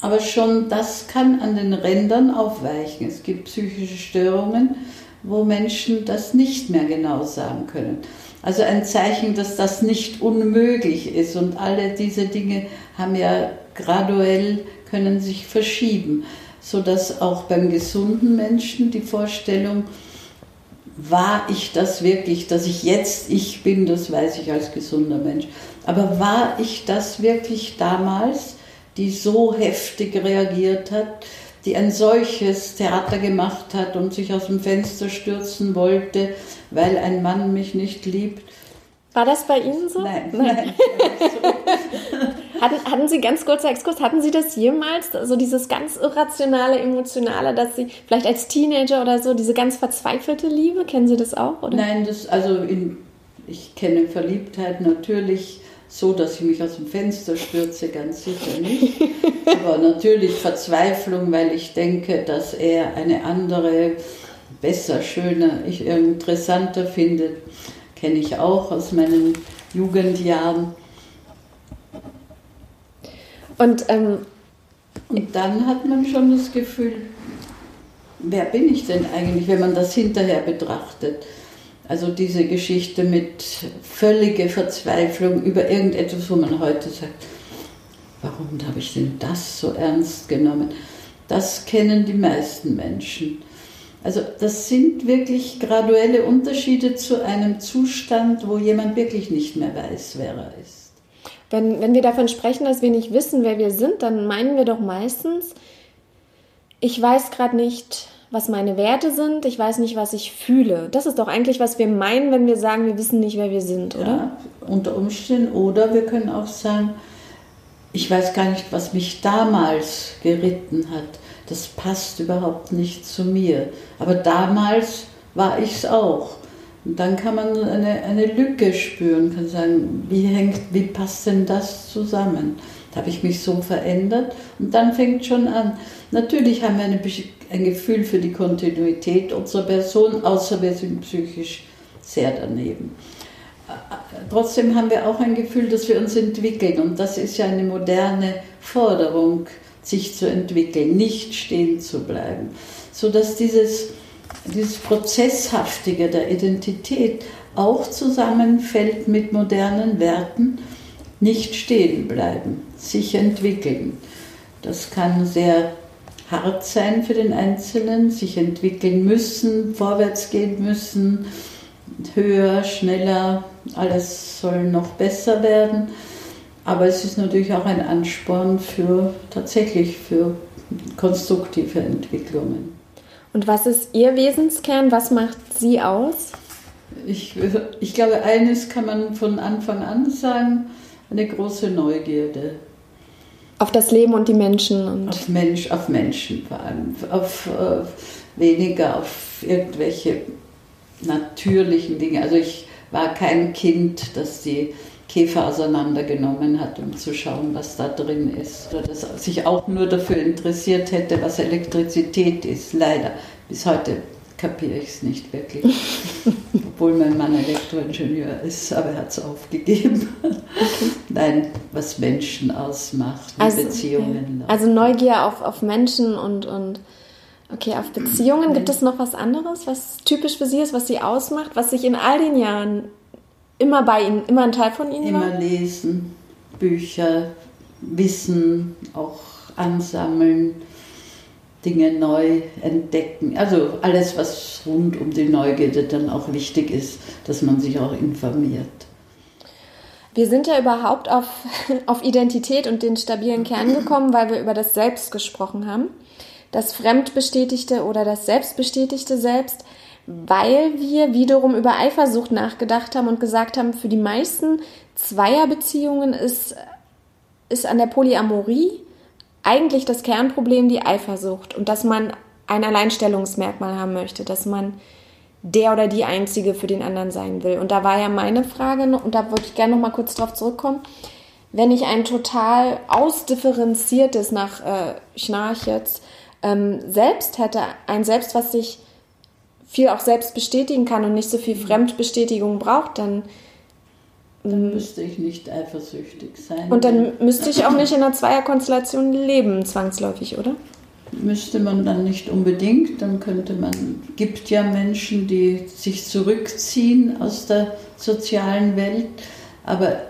Speaker 2: Aber schon das kann an den Rändern aufweichen. Es gibt psychische Störungen, wo Menschen das nicht mehr genau sagen können. Also ein Zeichen, dass das nicht unmöglich ist. Und alle diese Dinge haben ja graduell, können sich verschieben, sodass auch beim gesunden Menschen die Vorstellung, war ich das wirklich, dass ich jetzt ich bin, das weiß ich als gesunder Mensch. Aber war ich das wirklich damals, die so heftig reagiert hat, die ein solches Theater gemacht hat und sich aus dem Fenster stürzen wollte, weil ein Mann mich nicht liebt?
Speaker 1: War das bei Ihnen so?
Speaker 2: Nein, nein.
Speaker 1: hatten, hatten Sie, ganz kurzer Exkurs, hatten Sie das jemals, so dieses ganz irrationale, emotionale, dass Sie vielleicht als Teenager oder so, diese ganz verzweifelte Liebe, kennen Sie das auch? Oder?
Speaker 2: Nein, das, also in, ich kenne Verliebtheit natürlich so, dass ich mich aus dem Fenster stürze, ganz sicher nicht. Aber natürlich Verzweiflung, weil ich denke, dass er eine andere, besser, schöner, ich interessanter findet kenne ich auch aus meinen Jugendjahren. Und, ähm, und dann hat man schon das Gefühl, wer bin ich denn eigentlich, wenn man das hinterher betrachtet? Also diese Geschichte mit völliger Verzweiflung über irgendetwas, wo man heute sagt, warum habe ich denn das so ernst genommen? Das kennen die meisten Menschen. Also das sind wirklich graduelle Unterschiede zu einem Zustand, wo jemand wirklich nicht mehr weiß, wer er ist.
Speaker 1: Wenn, wenn wir davon sprechen, dass wir nicht wissen, wer wir sind, dann meinen wir doch meistens, ich weiß gerade nicht, was meine Werte sind, ich weiß nicht, was ich fühle. Das ist doch eigentlich, was wir meinen, wenn wir sagen, wir wissen nicht, wer wir sind, oder? Ja,
Speaker 2: unter Umständen. Oder wir können auch sagen, ich weiß gar nicht, was mich damals geritten hat das passt überhaupt nicht zu mir. Aber damals war ich es auch. Und dann kann man eine, eine Lücke spüren, kann sagen, wie, hängt, wie passt denn das zusammen? Da habe ich mich so verändert und dann fängt schon an. Natürlich haben wir eine, ein Gefühl für die Kontinuität unserer Person, außer wir sind psychisch sehr daneben. Trotzdem haben wir auch ein Gefühl, dass wir uns entwickeln und das ist ja eine moderne Forderung sich zu entwickeln, nicht stehen zu bleiben, sodass dieses, dieses Prozesshaftige der Identität auch zusammenfällt mit modernen Werten, nicht stehen bleiben, sich entwickeln. Das kann sehr hart sein für den Einzelnen, sich entwickeln müssen, vorwärts gehen müssen, höher, schneller, alles soll noch besser werden. Aber es ist natürlich auch ein Ansporn für tatsächlich für konstruktive Entwicklungen.
Speaker 1: Und was ist Ihr Wesenskern? Was macht Sie aus?
Speaker 2: Ich, ich glaube, eines kann man von Anfang an sagen, eine große Neugierde.
Speaker 1: Auf das Leben und die Menschen. Und
Speaker 2: auf, Mensch, auf Menschen vor allem. Auf, auf äh, weniger auf irgendwelche natürlichen Dinge. Also ich war kein Kind, das die Käfer auseinandergenommen hat, um zu schauen, was da drin ist. Oder dass er sich auch nur dafür interessiert hätte, was Elektrizität ist. Leider. Bis heute kapiere ich es nicht wirklich. Obwohl mein Mann Elektroingenieur ist, aber er hat es aufgegeben. Nein, was Menschen ausmacht, wie also, Beziehungen.
Speaker 1: Okay. Also Neugier auf, auf Menschen und, und okay, auf Beziehungen. Gibt es noch was anderes, was typisch für Sie ist, was Sie ausmacht, was sich in all den Jahren immer bei Ihnen, immer ein Teil von Ihnen
Speaker 2: immer war? Immer lesen, Bücher, Wissen, auch ansammeln, Dinge neu entdecken. Also alles, was rund um die Neugierde dann auch wichtig ist, dass man sich auch informiert.
Speaker 1: Wir sind ja überhaupt auf, auf Identität und den stabilen Kern gekommen, weil wir über das Selbst gesprochen haben. Das fremdbestätigte oder das selbstbestätigte Selbst weil wir wiederum über Eifersucht nachgedacht haben und gesagt haben, für die meisten Zweierbeziehungen ist, ist an der Polyamorie eigentlich das Kernproblem die Eifersucht und dass man ein Alleinstellungsmerkmal haben möchte, dass man der oder die Einzige für den anderen sein will. Und da war ja meine Frage, und da würde ich gerne noch mal kurz drauf zurückkommen, wenn ich ein total ausdifferenziertes, nach äh, Schnarch jetzt, ähm, Selbst hätte, ein Selbst, was sich viel auch selbst bestätigen kann und nicht so viel Fremdbestätigung braucht, dann
Speaker 2: dann müsste ich nicht eifersüchtig sein.
Speaker 1: Und dann müsste ich auch nicht in einer Zweierkonstellation leben, zwangsläufig, oder?
Speaker 2: müsste man dann nicht unbedingt, dann könnte man, gibt ja Menschen, die sich zurückziehen aus der sozialen Welt, aber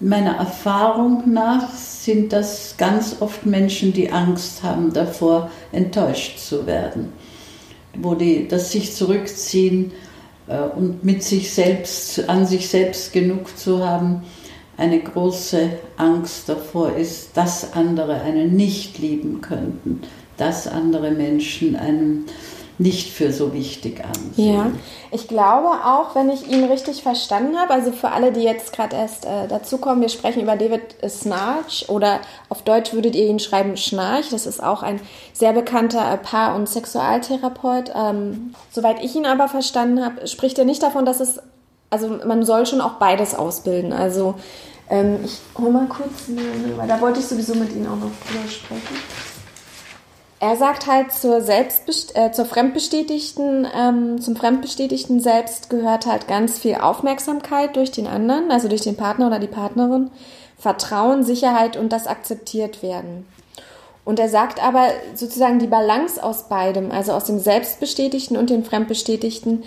Speaker 2: meiner Erfahrung nach sind das ganz oft Menschen, die Angst haben davor, enttäuscht zu werden, wo die das sich zurückziehen und mit sich selbst, an sich selbst genug zu haben, eine große Angst davor ist, dass andere einen nicht lieben könnten, dass andere Menschen einen nicht für so wichtig ansehen.
Speaker 1: Ja, ich glaube auch, wenn ich ihn richtig verstanden habe, also für alle, die jetzt gerade erst äh, dazukommen, wir sprechen über David Snarch oder auf Deutsch würdet ihr ihn schreiben Schnarch. Das ist auch ein sehr bekannter äh, Paar- und Sexualtherapeut. Ähm, soweit ich ihn aber verstanden habe, spricht er nicht davon, dass es, also man soll schon auch beides ausbilden. Also ähm, ich hole mal kurz, weil da wollte ich sowieso mit Ihnen auch noch drüber sprechen. Er sagt halt zur Selbstbest äh, zur fremdbestätigten, ähm, zum fremdbestätigten Selbst gehört halt ganz viel Aufmerksamkeit durch den anderen, also durch den Partner oder die Partnerin, Vertrauen, Sicherheit und das akzeptiert werden. Und er sagt aber sozusagen die Balance aus beidem, also aus dem Selbstbestätigten und dem Fremdbestätigten,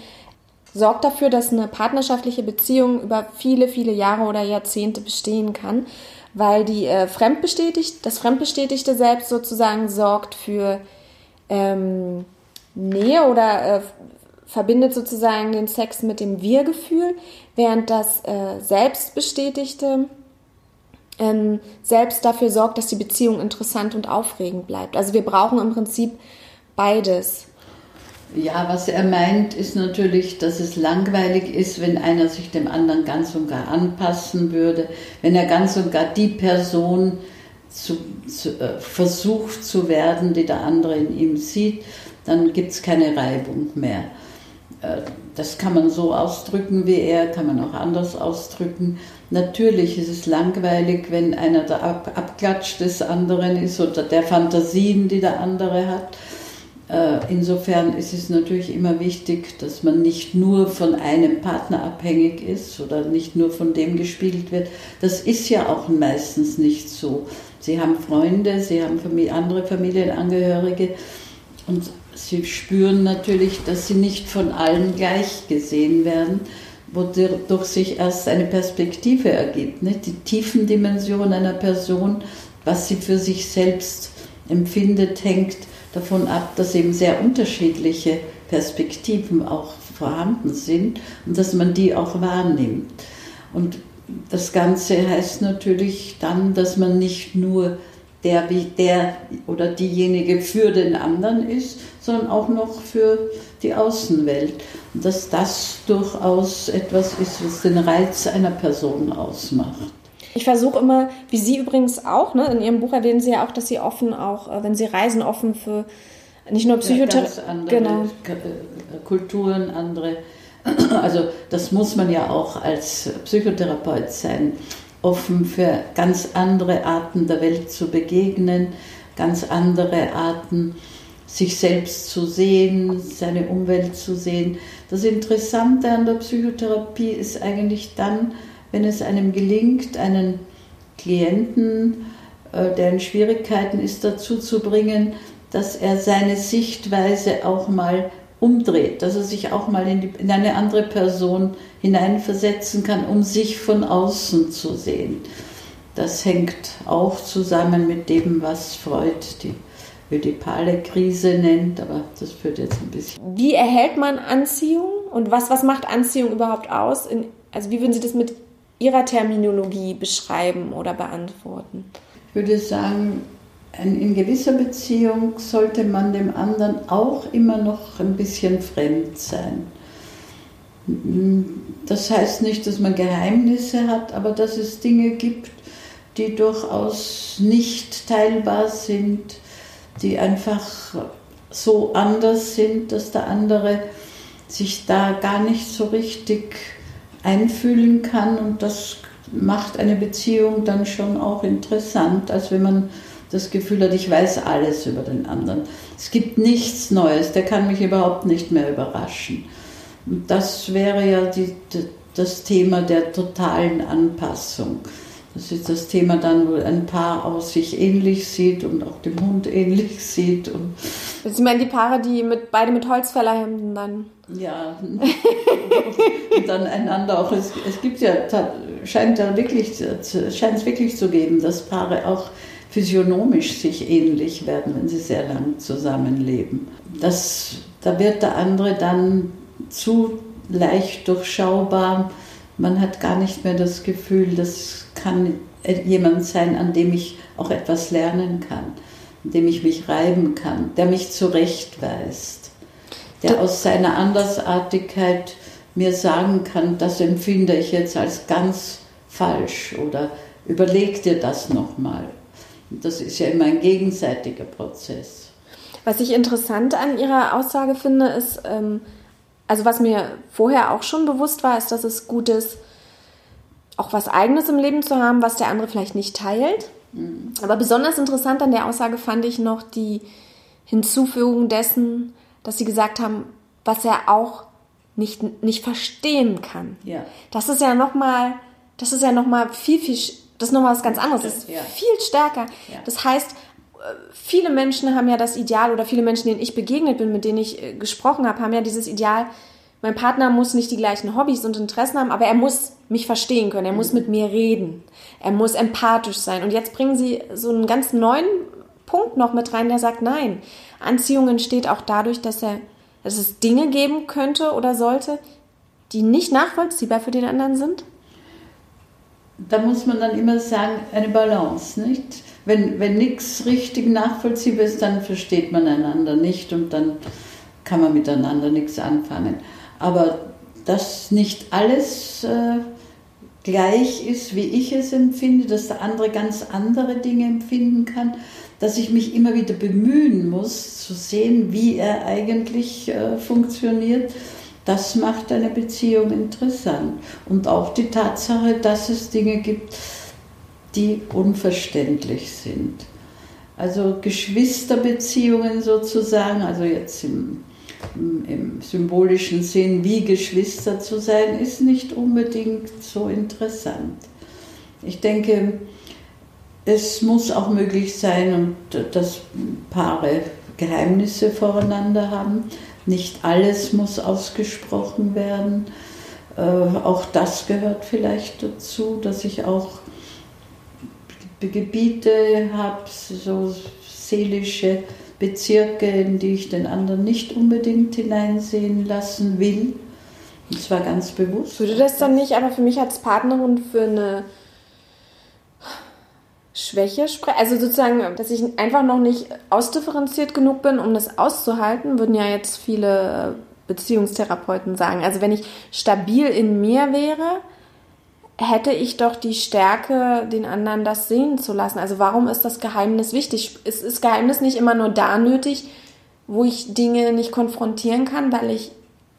Speaker 1: sorgt dafür, dass eine partnerschaftliche Beziehung über viele, viele Jahre oder Jahrzehnte bestehen kann weil die äh, fremdbestätigt, das fremdbestätigte Selbst sozusagen sorgt für ähm, Nähe oder äh, verbindet sozusagen den Sex mit dem Wir-Gefühl, während das äh, Selbstbestätigte ähm, selbst dafür sorgt, dass die Beziehung interessant und aufregend bleibt. Also wir brauchen im Prinzip beides.
Speaker 2: Ja, was er meint, ist natürlich, dass es langweilig ist, wenn einer sich dem anderen ganz und gar anpassen würde, wenn er ganz und gar die Person zu, zu, äh, versucht zu werden, die der andere in ihm sieht, dann gibt es keine Reibung mehr. Äh, das kann man so ausdrücken wie er, kann man auch anders ausdrücken. Natürlich ist es langweilig, wenn einer der Ab Abklatsch des anderen ist oder der Fantasien, die der andere hat. Äh, insofern ist es natürlich immer wichtig, dass man nicht nur von einem Partner abhängig ist oder nicht nur von dem gespielt wird. Das ist ja auch meistens nicht so. Sie haben Freunde, sie haben andere Familienangehörige und sie spüren natürlich, dass sie nicht von allen gleich gesehen werden, wodurch sich erst eine Perspektive ergibt. Nicht? Die Tiefendimension einer Person, was sie für sich selbst empfindet, hängt davon ab, dass eben sehr unterschiedliche Perspektiven auch vorhanden sind und dass man die auch wahrnimmt. Und das Ganze heißt natürlich dann, dass man nicht nur der, der oder diejenige für den anderen ist, sondern auch noch für die Außenwelt. Und dass das durchaus etwas ist, was den Reiz einer Person ausmacht.
Speaker 1: Ich versuche immer, wie Sie übrigens auch, ne, in Ihrem Buch erwähnen Sie ja auch, dass Sie offen auch, äh, wenn Sie reisen, offen für nicht nur Psychotherapie.
Speaker 2: Ja, andere genau. Äh, Kulturen, andere. Also das muss man ja auch als Psychotherapeut sein, offen für ganz andere Arten der Welt zu begegnen, ganz andere Arten sich selbst zu sehen, seine Umwelt zu sehen. Das Interessante an der Psychotherapie ist eigentlich dann, wenn es einem gelingt, einen Klienten, äh, der in Schwierigkeiten ist, dazu zu bringen, dass er seine Sichtweise auch mal umdreht, dass er sich auch mal in, die, in, eine andere Person hineinversetzen kann, um sich von außen zu sehen. Das hängt auch zusammen mit dem, was Freud die ödipale Krise nennt, aber das führt jetzt ein bisschen.
Speaker 1: Wie erhält man Anziehung und was, was macht Anziehung überhaupt aus? In, also wie würden Sie das mit Ihrer Terminologie beschreiben oder beantworten?
Speaker 2: Ich würde sagen, in gewisser Beziehung sollte man dem anderen auch immer noch ein bisschen fremd sein. Das heißt nicht, dass man Geheimnisse hat, aber dass es Dinge gibt, die durchaus nicht teilbar sind, die einfach so anders sind, dass der andere sich da gar nicht so richtig einfühlen kann und das macht eine Beziehung dann schon auch interessant, als wenn man das Gefühl hat, ich weiß alles über den anderen. Es gibt nichts Neues, der kann mich überhaupt nicht mehr überraschen. Und das wäre ja die, das Thema der totalen Anpassung. Das ist das Thema dann, wo ein Paar aus sich ähnlich sieht und auch dem Hund ähnlich sieht. Und
Speaker 1: Sie meinen die Paare, die mit, beide mit Holzfällerhemden dann?
Speaker 2: Ja, und dann einander auch. Es, es gibt ja, scheint ja wirklich, scheint es wirklich zu geben, dass Paare auch physiognomisch sich ähnlich werden, wenn sie sehr lang zusammenleben. Das, da wird der andere dann zu leicht durchschaubar. Man hat gar nicht mehr das Gefühl, das kann jemand sein, an dem ich auch etwas lernen kann, an dem ich mich reiben kann, der mich zurechtweist, der aus seiner Andersartigkeit mir sagen kann, das empfinde ich jetzt als ganz falsch oder überleg dir das nochmal. Das ist ja immer ein gegenseitiger Prozess.
Speaker 1: Was ich interessant an Ihrer Aussage finde, ist, ähm, also was mir vorher auch schon bewusst war, ist, dass es gut ist, auch was Eigenes im Leben zu haben, was der andere vielleicht nicht teilt. Mhm. Aber besonders interessant an der Aussage fand ich noch die Hinzufügung dessen, dass Sie gesagt haben, was er auch nicht, nicht verstehen kann.
Speaker 2: Ja.
Speaker 1: Das ist ja nochmal, das ist ja nochmal viel, viel, das ist nochmal was ganz anderes. Das ist ja. viel stärker. Ja. Das heißt, viele Menschen haben ja das Ideal oder viele Menschen, denen ich begegnet bin, mit denen ich äh, gesprochen habe, haben ja dieses Ideal, mein Partner muss nicht die gleichen Hobbys und Interessen haben, aber er muss mich verstehen können, er muss mit mir reden, er muss empathisch sein. Und jetzt bringen sie so einen ganz neuen Punkt noch mit rein, der sagt, nein, Anziehung entsteht auch dadurch, dass, er, dass es Dinge geben könnte oder sollte, die nicht nachvollziehbar für den anderen sind.
Speaker 2: Da muss man dann immer sagen, eine Balance, nicht? wenn, wenn nichts richtig nachvollziehbar ist, dann versteht man einander nicht und dann kann man miteinander nichts anfangen. Aber dass nicht alles äh, gleich ist, wie ich es empfinde, dass der andere ganz andere Dinge empfinden kann, dass ich mich immer wieder bemühen muss, zu sehen, wie er eigentlich äh, funktioniert, das macht eine Beziehung interessant. Und auch die Tatsache, dass es Dinge gibt, die unverständlich sind. Also Geschwisterbeziehungen sozusagen, also jetzt im, im, symbolischen Sinn, wie Geschwister zu sein, ist nicht unbedingt so interessant. Ich denke, es muss auch möglich sein, und dass Paare Geheimnisse voreinander haben. Nicht alles muss ausgesprochen werden. Äh, auch das gehört vielleicht dazu, dass ich auch Gebiete habe, so seelische Bezirke, in die ich den anderen nicht unbedingt hineinsehen lassen will. Und zwar ganz bewusst.
Speaker 1: Würde das dann nicht aber für mich als Partnerin für eine Schwäche sprechen? Also sozusagen, dass ich einfach noch nicht ausdifferenziert genug bin, um das auszuhalten, würden ja jetzt viele Beziehungstherapeuten sagen. Also wenn ich stabil in mir wäre, hätte ich doch die Stärke, den anderen das sehen zu lassen. Also warum ist das Geheimnis wichtig? Ist, ist Geheimnis nicht immer nur da nötig, wo ich Dinge nicht konfrontieren kann, weil ich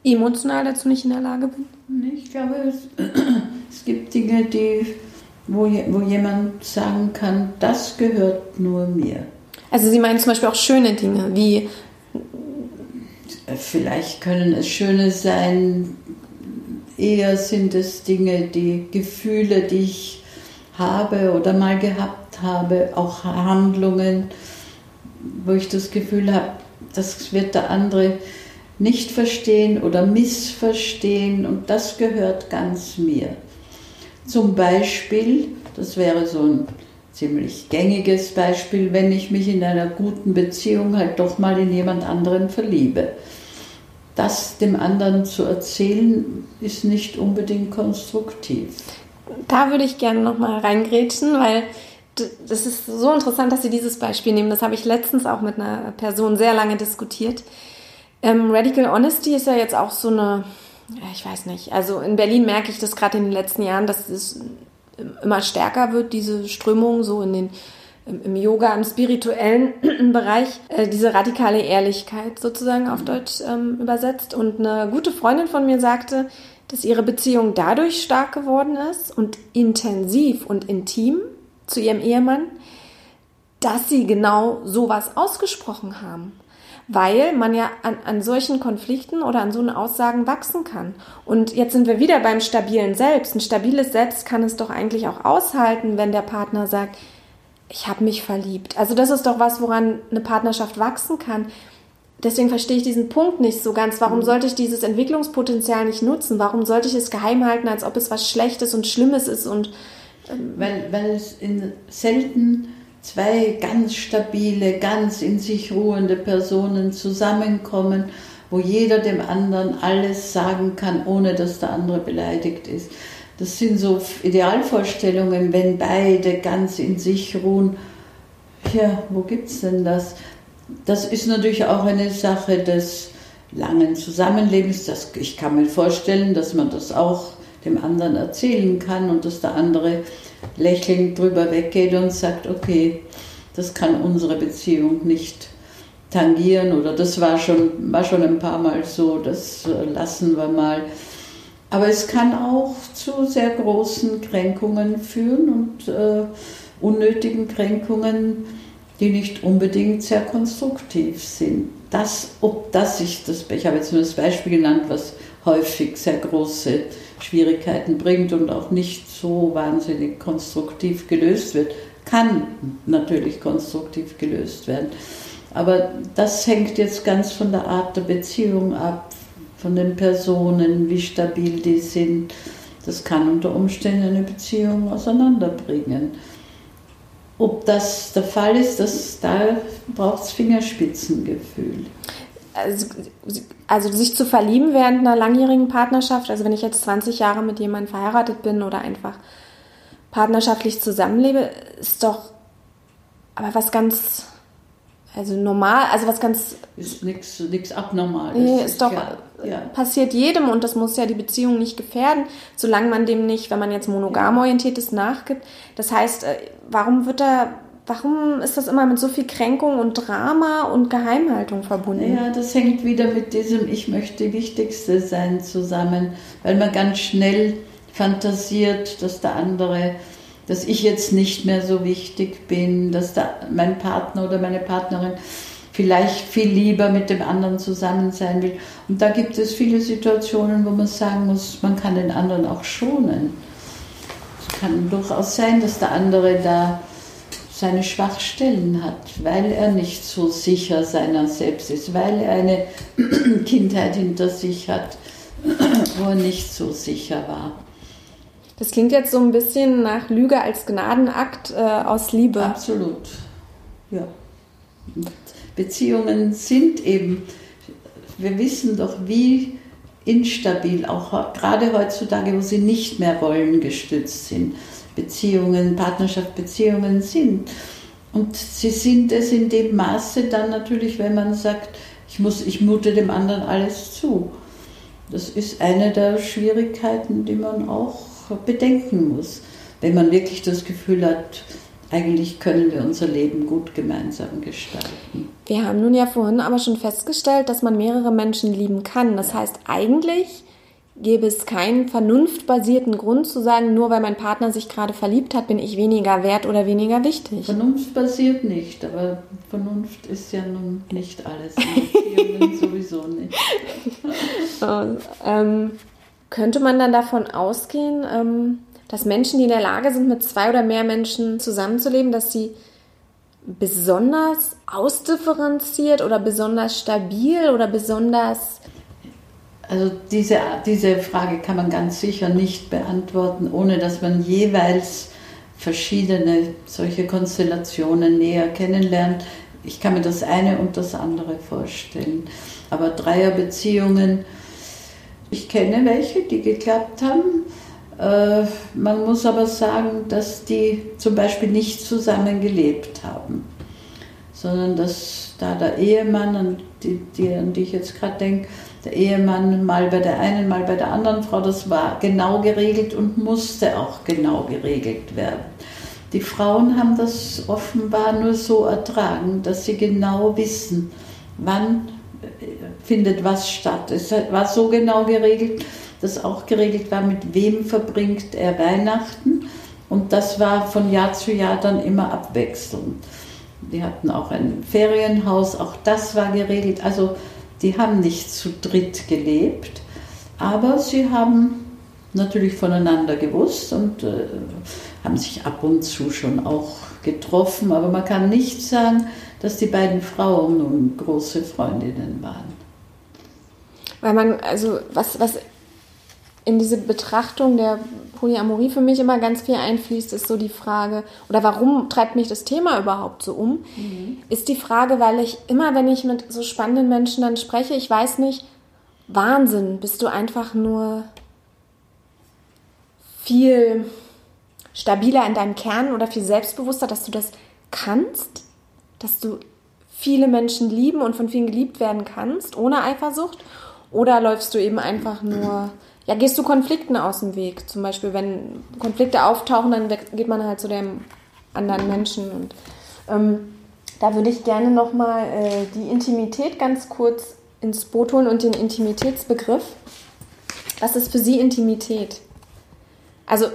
Speaker 1: emotional dazu nicht in der Lage bin?
Speaker 2: Ich glaube, es, es gibt Dinge, die, wo, wo jemand sagen kann, das gehört nur mir.
Speaker 1: Also Sie meinen zum Beispiel auch schöne Dinge, wie
Speaker 2: Vielleicht können es schöne sein, Eher sind es Dinge, die Gefühle, die ich habe oder mal gehabt habe, auch Handlungen, wo ich das Gefühl habe, das wird der andere nicht verstehen oder missverstehen und das gehört ganz mir. Zum Beispiel, das wäre so ein ziemlich gängiges Beispiel, wenn ich mich in einer guten Beziehung halt doch mal in jemand anderen verliebe das dem anderen zu erzählen, ist nicht unbedingt konstruktiv.
Speaker 1: Da würde ich gerne nochmal reingrätschen, weil das ist so interessant, dass Sie dieses Beispiel nehmen. Das habe ich letztens auch mit einer Person sehr lange diskutiert. Ähm, Radical Honesty ist ja jetzt auch so eine, ich weiß nicht, also in Berlin merke ich das gerade in den letzten Jahren, dass es immer stärker wird, diese Strömung so in den im Yoga, im spirituellen Bereich, äh, diese radikale Ehrlichkeit sozusagen auf Deutsch ähm, übersetzt. Und eine gute Freundin von mir sagte, dass ihre Beziehung dadurch stark geworden ist und intensiv und intim zu ihrem Ehemann, dass sie genau sowas ausgesprochen haben. Weil man ja an, an solchen Konflikten oder an so Aussagen wachsen kann. Und jetzt sind wir wieder beim stabilen Selbst. Ein stabiles Selbst kann es doch eigentlich auch aushalten, wenn der Partner sagt, ich habe mich verliebt. Also das ist doch was, woran eine Partnerschaft wachsen kann. Deswegen verstehe ich diesen Punkt nicht so ganz. Warum mhm. sollte ich dieses Entwicklungspotenzial nicht nutzen? Warum sollte ich es geheim halten, als ob es was Schlechtes und Schlimmes ist? Und
Speaker 2: ähm weil, weil es in selten zwei ganz stabile, ganz in sich ruhende Personen zusammenkommen, wo jeder dem anderen alles sagen kann, ohne dass der andere beleidigt ist. Das sind so Idealvorstellungen, wenn beide ganz in sich ruhen. Ja, wo gibt es denn das? Das ist natürlich auch eine Sache des langen Zusammenlebens. Das, ich kann mir vorstellen, dass man das auch dem anderen erzählen kann und dass der andere lächelnd drüber weggeht und sagt, okay, das kann unsere Beziehung nicht tangieren oder das war schon, war schon ein paar Mal so, das äh, lassen wir mal. Aber es kann auch zu sehr großen Kränkungen führen und äh, unnötigen Kränkungen, die nicht unbedingt sehr konstruktiv sind. Das, ob das sich das, ich habe jetzt nur das Beispiel genannt, was häufig sehr große Schwierigkeiten bringt und auch nicht so wahnsinnig konstruktiv gelöst wird, kann natürlich konstruktiv gelöst werden. Aber das hängt jetzt ganz von der Art der Beziehung ab, von den Personen, wie stabil die sind. Das kann unter Umständen eine Beziehung auseinanderbringen. Ob das der Fall ist, das, da braucht es Fingerspitzengefühl
Speaker 1: also, also sich zu verlieben während einer langjährigen Partnerschaft, also wenn ich jetzt 20 Jahre mit jemandem verheiratet bin oder einfach partnerschaftlich zusammenlebe, ist doch aber was ganz, also normal, also was ganz.
Speaker 2: Ist nichts Abnormales.
Speaker 1: Nee, ist doch, ja, ja. passiert jedem und das muss ja die Beziehung nicht gefährden, solange man dem nicht, wenn man jetzt monogam orientiert ist, nachgibt. Das heißt, äh, warum wird da Warum ist das immer mit so viel Kränkung und Drama und Geheimhaltung verbunden?
Speaker 2: Ja, das hängt wieder mit diesem Ich möchte Wichtigste sein zusammen, weil man ganz schnell fantasiert, dass der andere, dass ich jetzt nicht mehr so wichtig bin, dass der, mein Partner oder meine Partnerin vielleicht viel lieber mit dem anderen zusammen sein will. Und da gibt es viele Situationen, wo man sagen muss, man kann den anderen auch schonen. Es kann durchaus sein, dass der andere da seine Schwachstellen hat, weil er nicht so sicher seiner selbst ist, weil er eine Kindheit hinter sich hat, wo er nicht so sicher war.
Speaker 1: Das klingt jetzt so ein bisschen nach Lüge als Gnadenakt äh, aus Liebe.
Speaker 2: Absolut, ja. Beziehungen sind eben, wir wissen doch, wie instabil, auch gerade heutzutage, wo sie nicht mehr wollen gestützt sind. Beziehungen, Partnerschaft, Beziehungen sind. Und sie sind es in dem Maße dann natürlich, wenn man sagt, ich, muss, ich mute dem anderen alles zu. Das ist eine der Schwierigkeiten, die man auch bedenken muss, wenn man wirklich das Gefühl hat, eigentlich können wir unser Leben gut gemeinsam gestalten.
Speaker 1: Wir haben nun ja vorhin aber schon festgestellt, dass man mehrere Menschen lieben kann. Das heißt, eigentlich gäbe es keinen vernunftbasierten Grund zu sagen, nur weil mein Partner sich gerade verliebt hat, bin ich weniger wert oder weniger wichtig.
Speaker 2: Vernunftbasiert nicht, aber Vernunft ist ja nun nicht alles. Sowieso nicht.
Speaker 1: Und, ähm, könnte man dann davon ausgehen, ähm, dass Menschen, die in der Lage sind, mit zwei oder mehr Menschen zusammenzuleben, dass sie besonders ausdifferenziert oder besonders stabil oder besonders
Speaker 2: also diese, diese Frage kann man ganz sicher nicht beantworten, ohne dass man jeweils verschiedene solche Konstellationen näher kennenlernt. Ich kann mir das eine und das andere vorstellen. Aber Dreierbeziehungen, ich kenne welche, die geklappt haben. Äh, man muss aber sagen, dass die zum Beispiel nicht zusammen gelebt haben, sondern dass da der Ehemann, an die, die, an die ich jetzt gerade denke, der Ehemann mal bei der einen, mal bei der anderen Frau. Das war genau geregelt und musste auch genau geregelt werden. Die Frauen haben das offenbar nur so ertragen, dass sie genau wissen, wann äh, findet was statt. Es war so genau geregelt, dass auch geregelt war, mit wem verbringt er Weihnachten. Und das war von Jahr zu Jahr dann immer abwechselnd. die hatten auch ein Ferienhaus, auch das war geregelt. Also die haben nicht zu dritt gelebt, aber sie haben natürlich voneinander gewusst und äh, haben sich ab und zu schon auch getroffen. Aber man kann nicht sagen, dass die beiden Frauen nun große Freundinnen waren.
Speaker 1: Weil man, also was, was in diese Betrachtung der Polyamorie für mich immer ganz viel einfließt, ist so die Frage, oder warum treibt mich das Thema überhaupt so um, mhm. ist die Frage, weil ich immer, wenn ich mit so spannenden Menschen dann spreche, ich weiß nicht, Wahnsinn, bist du einfach nur viel stabiler in deinem Kern oder viel selbstbewusster, dass du das kannst, dass du viele Menschen lieben und von vielen geliebt werden kannst, ohne Eifersucht? Oder läufst du eben einfach nur ja, gehst du Konflikten aus dem Weg? Zum Beispiel, wenn Konflikte auftauchen, dann geht man halt zu dem anderen Menschen. Und ähm, da würde ich gerne nochmal äh, die Intimität ganz kurz ins Boot holen und den Intimitätsbegriff. Was ist für Sie Intimität? Also, äh,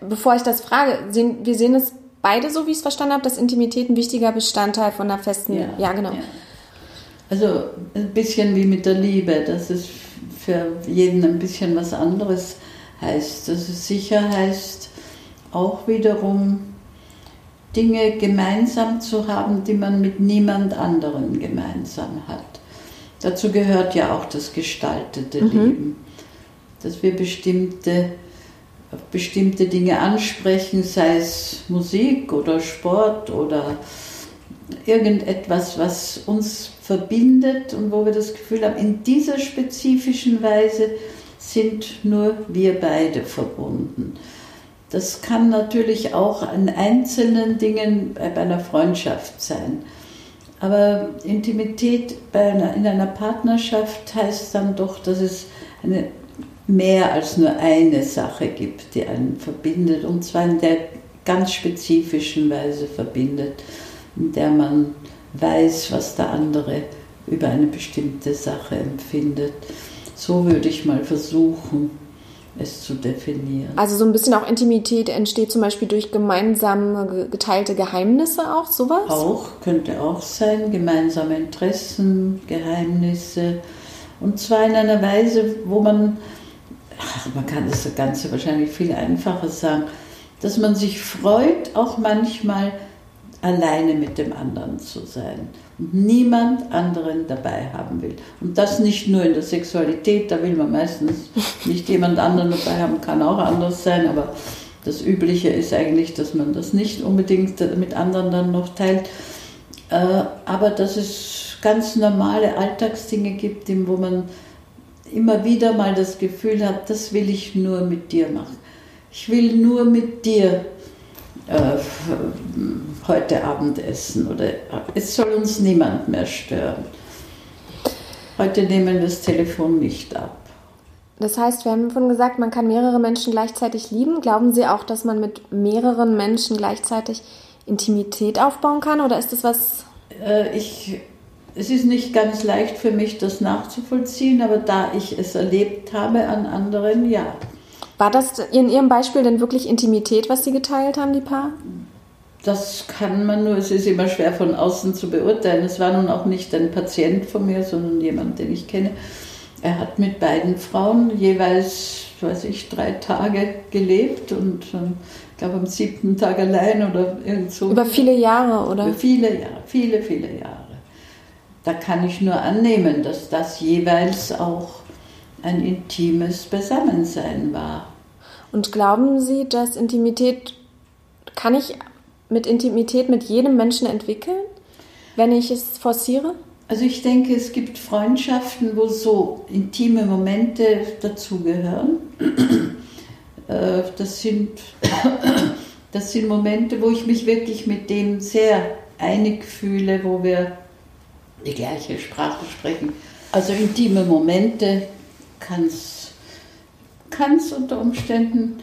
Speaker 1: bevor ich das frage, sehen, wir sehen es beide so, wie ich es verstanden habe, dass Intimität ein wichtiger Bestandteil von einer festen. Ja, ja genau. Ja.
Speaker 2: Also ein bisschen wie mit der Liebe, dass es für jeden ein bisschen was anderes heißt. Dass es sicher heißt, auch wiederum Dinge gemeinsam zu haben, die man mit niemand anderem gemeinsam hat. Dazu gehört ja auch das gestaltete mhm. Leben, dass wir bestimmte, bestimmte Dinge ansprechen, sei es Musik oder Sport oder irgendetwas, was uns verbindet und wo wir das Gefühl haben, in dieser spezifischen Weise sind nur wir beide verbunden. Das kann natürlich auch an einzelnen Dingen bei einer Freundschaft sein. Aber Intimität einer, in einer Partnerschaft heißt dann doch, dass es eine, mehr als nur eine Sache gibt, die einen verbindet, und zwar in der ganz spezifischen Weise verbindet, in der man weiß, was der andere über eine bestimmte Sache empfindet. So würde ich mal versuchen, es zu definieren.
Speaker 1: Also so ein bisschen auch Intimität entsteht zum Beispiel durch gemeinsame geteilte Geheimnisse auch, sowas?
Speaker 2: Auch, könnte auch sein, gemeinsame Interessen, Geheimnisse. Und zwar in einer Weise, wo man, ach, man kann das Ganze wahrscheinlich viel einfacher sagen, dass man sich freut, auch manchmal alleine mit dem anderen zu sein und niemand anderen dabei haben will. Und das nicht nur in der Sexualität, da will man meistens nicht jemand anderen dabei haben, kann auch anders sein, aber das Übliche ist eigentlich, dass man das nicht unbedingt mit anderen dann noch teilt. Äh, aber dass es ganz normale Alltagsdinge gibt, wo man immer wieder mal das Gefühl hat, das will ich nur mit dir machen. Ich will nur mit dir äh, heute Abend essen oder es soll uns niemand mehr stören. Heute nehmen wir das Telefon nicht ab.
Speaker 1: Das heißt, wir haben vorhin gesagt, man kann mehrere Menschen gleichzeitig lieben. Glauben Sie auch, dass man mit mehreren Menschen gleichzeitig Intimität aufbauen kann oder ist das was?
Speaker 2: Äh, ich, es ist nicht ganz leicht für mich, das nachzuvollziehen, aber da ich es erlebt habe an anderen, ja.
Speaker 1: War das in Ihrem Beispiel denn wirklich Intimität, was Sie geteilt haben, die Paar?
Speaker 2: Das kann man nur, es ist immer schwer von außen zu beurteilen. Es war nun auch nicht ein Patient von mir, sondern jemand, den ich kenne. Er hat mit beiden Frauen jeweils, weiß ich, drei Tage gelebt und ähm, ich glaube am siebten Tag allein oder irgend so.
Speaker 1: Über viele Jahre, oder?
Speaker 2: Über viele Jahre, viele, viele Jahre. Da kann ich nur annehmen, dass das jeweils auch ein intimes Beisammensein war.
Speaker 1: Und glauben Sie, dass Intimität, kann ich mit Intimität mit jedem Menschen entwickeln, wenn ich es forciere?
Speaker 2: Also ich denke, es gibt Freundschaften, wo so intime Momente dazugehören. Äh, das sind, das sind Momente, wo ich mich wirklich mit dem sehr einig fühle, wo wir die gleiche Sprache sprechen. Also intime Momente kann es unter Umständen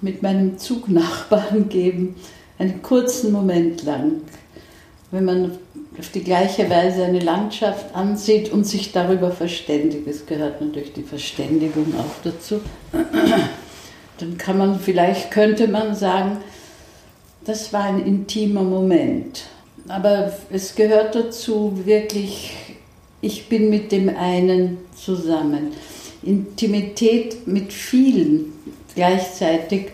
Speaker 2: mit meinem Zugnachbarn geben, einen kurzen Moment lang. Wenn man auf die gleiche Weise eine Landschaft ansieht und sich darüber verständigt, es gehört natürlich die Verständigung auch dazu, dann kann man, vielleicht könnte man sagen, das war ein intimer Moment. aber es gehört dazu wirklich, ich bin mit dem einen zusammen. Intimität mit vielen gleichzeitig,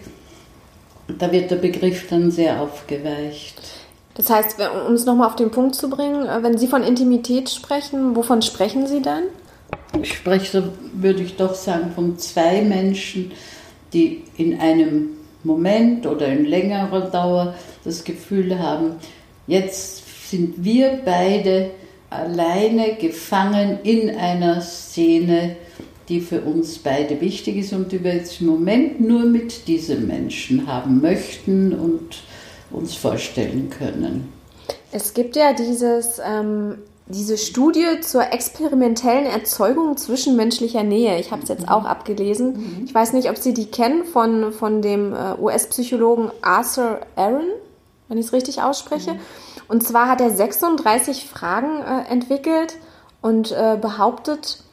Speaker 2: da wird der Begriff dann sehr aufgeweicht.
Speaker 1: Das heißt, um es nochmal auf den Punkt zu bringen, äh, wenn Sie von Intimität sprechen, wovon sprechen Sie dann?
Speaker 2: Ich spreche, würde ich doch sagen, von zwei Menschen, die in einem Moment oder in längerer Dauer das Gefühl haben, jetzt sind wir beide alleine gefangen in einer Szene, die für uns beide wichtig ist und die wir jetzt im Moment nur mit diesem Menschen haben möchten und uns vorstellen können.
Speaker 1: Es gibt ja dieses, ähm, diese Studie zur experimentellen Erzeugung zwischenmenschlicher Nähe. Ich habe es jetzt auch abgelesen. Mhm. Ich weiß nicht, ob Sie die kennen von, von dem äh, US-Psychologen Arthur Aaron, wenn ich es richtig ausspreche. Mhm. Und zwar hat er 36 Fragen äh, entwickelt und äh, behauptet,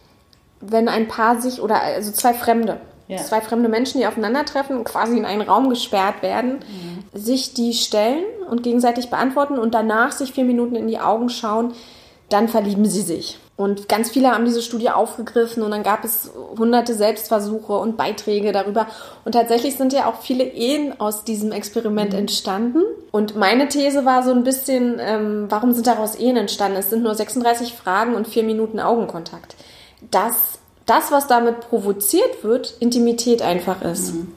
Speaker 1: wenn ein Paar sich oder also zwei Fremde ja. zwei fremde Menschen, die aufeinandertreffen, quasi in einen Raum gesperrt werden, mhm. sich die stellen und gegenseitig beantworten und danach sich vier Minuten in die Augen schauen, dann verlieben sie sich. Und ganz viele haben diese Studie aufgegriffen und dann gab es hunderte Selbstversuche und Beiträge darüber. Und tatsächlich sind ja auch viele Ehen aus diesem Experiment mhm. entstanden. Und meine These war so ein bisschen, ähm, warum sind daraus Ehen entstanden? Es sind nur 36 Fragen und vier Minuten Augenkontakt. Das das, was damit provoziert wird, Intimität einfach ist. Mhm.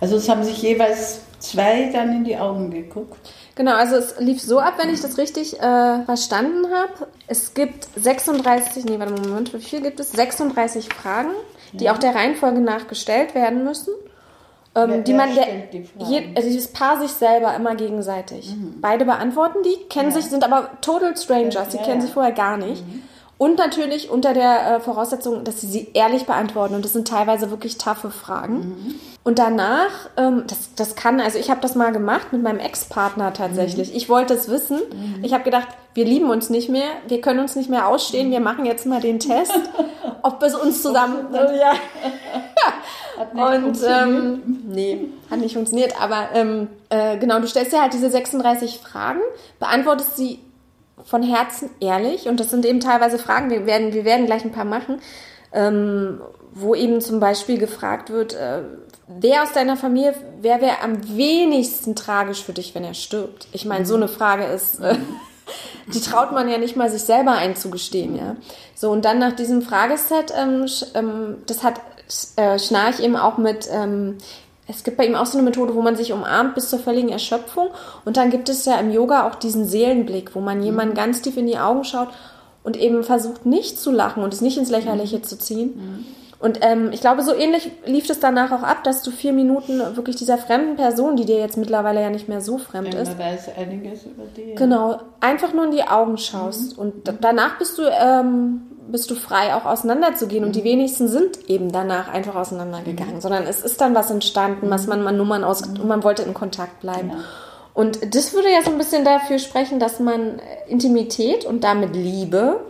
Speaker 2: Also es haben sich jeweils zwei dann in die Augen geguckt.
Speaker 1: Genau, also es lief so ab, wenn ich das richtig äh, verstanden habe. Es gibt 36, nee, warte mal, Moment, wie viel gibt es? 36 Fragen, die ja. auch der Reihenfolge nach gestellt werden müssen. Ähm, wer, die man, der, die je, also dieses Paar sich selber immer gegenseitig. Mhm. Beide beantworten die, kennen ja. sich, sind aber total strangers, die ja, kennen sich vorher gar nicht. Mhm. Und natürlich unter der äh, Voraussetzung, dass sie sie ehrlich beantworten. Und das sind teilweise wirklich taffe Fragen. Mhm. Und danach, ähm, das, das kann, also ich habe das mal gemacht mit meinem Ex-Partner tatsächlich. Mhm. Ich wollte es wissen. Mhm. Ich habe gedacht, wir lieben uns nicht mehr, wir können uns nicht mehr ausstehen, wir machen jetzt mal den Test, ob es uns zusammen. ja. Und ähm, nee, hat nicht funktioniert. Aber ähm, äh, genau, du stellst dir halt diese 36 Fragen, beantwortest sie von Herzen ehrlich und das sind eben teilweise Fragen, wir werden, wir werden gleich ein paar machen, ähm, wo eben zum Beispiel gefragt wird, äh, wer aus deiner Familie, wer wäre am wenigsten tragisch für dich, wenn er stirbt? Ich meine, so eine Frage ist, äh, die traut man ja nicht mal sich selber einzugestehen, ja. So, und dann nach diesem Frageset, ähm, ähm, das hat äh, Schnarch eben auch mit ähm, es gibt bei ihm auch so eine Methode, wo man sich umarmt bis zur völligen Erschöpfung. Und dann gibt es ja im Yoga auch diesen Seelenblick, wo man jemanden mhm. ganz tief in die Augen schaut und eben versucht, nicht zu lachen und es nicht ins Lächerliche mhm. zu ziehen. Mhm. Und ähm, ich glaube, so ähnlich lief es danach auch ab, dass du vier Minuten wirklich dieser fremden Person, die dir jetzt mittlerweile ja nicht mehr so fremd ja, ist.
Speaker 2: weiß einiges über die.
Speaker 1: Genau, einfach nur in die Augen schaust. Mhm. Und danach bist du ähm, bist du frei, auch auseinanderzugehen. Mhm. Und die mhm. wenigsten sind eben danach einfach auseinandergegangen, mhm. sondern es ist dann was entstanden, was man, man Nummern aus und man wollte in Kontakt bleiben. Ja. Und das würde ja so ein bisschen dafür sprechen, dass man Intimität und damit Liebe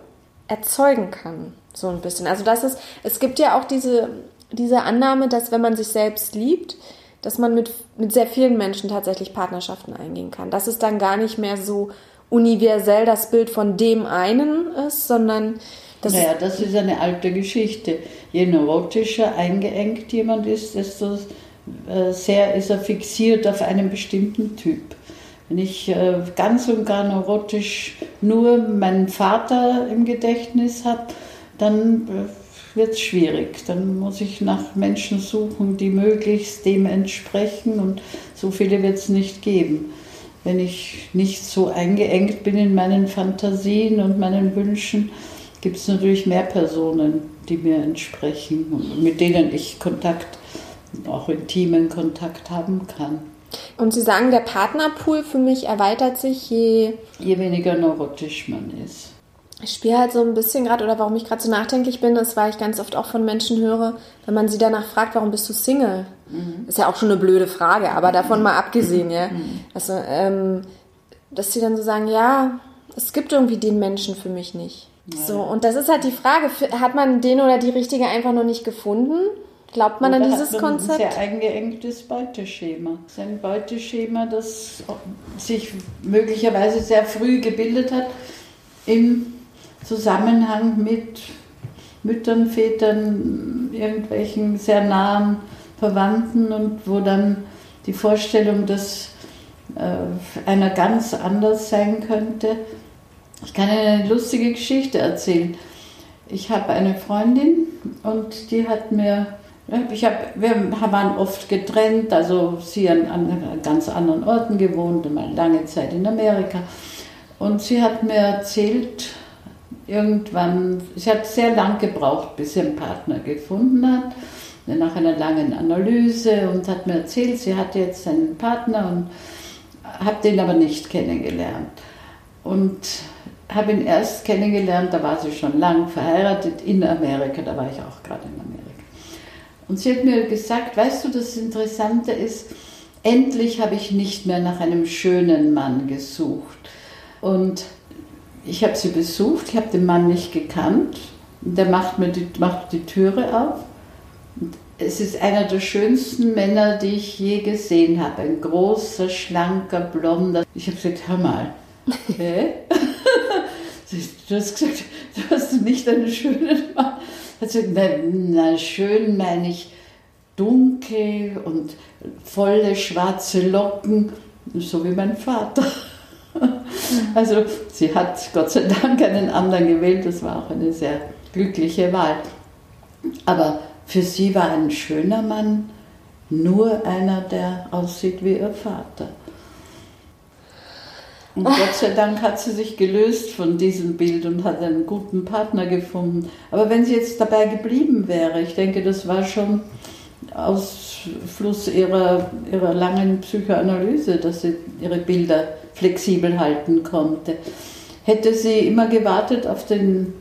Speaker 1: erzeugen kann. So ein bisschen. Also das ist, es gibt ja auch diese, diese Annahme, dass wenn man sich selbst liebt, dass man mit, mit sehr vielen Menschen tatsächlich Partnerschaften eingehen kann. Dass es dann gar nicht mehr so universell das Bild von dem einen ist, sondern
Speaker 2: das naja, das ist eine alte Geschichte. Je neurotischer eingeengt jemand ist, desto äh, sehr ist er fixiert auf einen bestimmten Typ. Wenn ich äh, ganz und gar neurotisch nur meinen Vater im Gedächtnis habe, dann äh, wird es schwierig. Dann muss ich nach Menschen suchen, die möglichst dem entsprechen und so viele wird es nicht geben. Wenn ich nicht so eingeengt bin in meinen Fantasien und meinen Wünschen, gibt es natürlich mehr Personen, die mir entsprechen und mit denen ich Kontakt, auch intimen Kontakt haben kann.
Speaker 1: Und Sie sagen, der Partnerpool für mich erweitert sich, je,
Speaker 2: je weniger neurotisch man ist.
Speaker 1: Ich spiele halt so ein bisschen gerade, oder warum ich gerade so nachdenklich bin, ist, weil ich ganz oft auch von Menschen höre, wenn man sie danach fragt, warum bist du Single? Mhm. Ist ja auch schon eine blöde Frage, aber davon mal abgesehen, ja. Mhm. Also, ähm, dass sie dann so sagen, ja, es gibt irgendwie den Menschen für mich nicht. So, und das ist halt die Frage, hat man den oder die Richtige einfach noch nicht gefunden? Glaubt man Oder an dieses Konzept?
Speaker 2: Ein sehr eingeengtes Beuteschema. Das ist ein Beuteschema, das sich möglicherweise sehr früh gebildet hat im Zusammenhang mit Müttern, Vätern, irgendwelchen sehr nahen Verwandten und wo dann die Vorstellung, dass äh, einer ganz anders sein könnte. Ich kann eine lustige Geschichte erzählen. Ich habe eine Freundin und die hat mir, ich hab, wir waren oft getrennt, also sie an, an ganz anderen Orten gewohnt mal lange Zeit in Amerika. Und sie hat mir erzählt, irgendwann, sie hat sehr lang gebraucht, bis sie einen Partner gefunden hat, nach einer langen Analyse und hat mir erzählt, sie hat jetzt einen Partner und hat den aber nicht kennengelernt. Und habe ihn erst kennengelernt, da war sie schon lang verheiratet in Amerika, da war ich auch gerade in Amerika. Und sie hat mir gesagt, weißt du, das Interessante ist, endlich habe ich nicht mehr nach einem schönen Mann gesucht. Und ich habe sie besucht, ich habe den Mann nicht gekannt. Der macht mir die, macht die Türe auf. Es ist einer der schönsten Männer, die ich je gesehen habe. Ein großer, schlanker, blonder. Ich habe gesagt, hör mal. Hä? du hast gesagt, du hast nicht einen schönen Mann. Also, na, schön meine ich dunkel und volle schwarze Locken, so wie mein Vater. Also sie hat Gott sei Dank einen anderen gewählt, das war auch eine sehr glückliche Wahl. Aber für sie war ein schöner Mann nur einer, der aussieht wie ihr Vater. Und Gott sei Dank hat sie sich gelöst von diesem Bild und hat einen guten Partner gefunden. Aber wenn sie jetzt dabei geblieben wäre, ich denke, das war schon Ausfluss ihrer, ihrer langen Psychoanalyse, dass sie ihre Bilder flexibel halten konnte. Hätte sie immer gewartet auf den,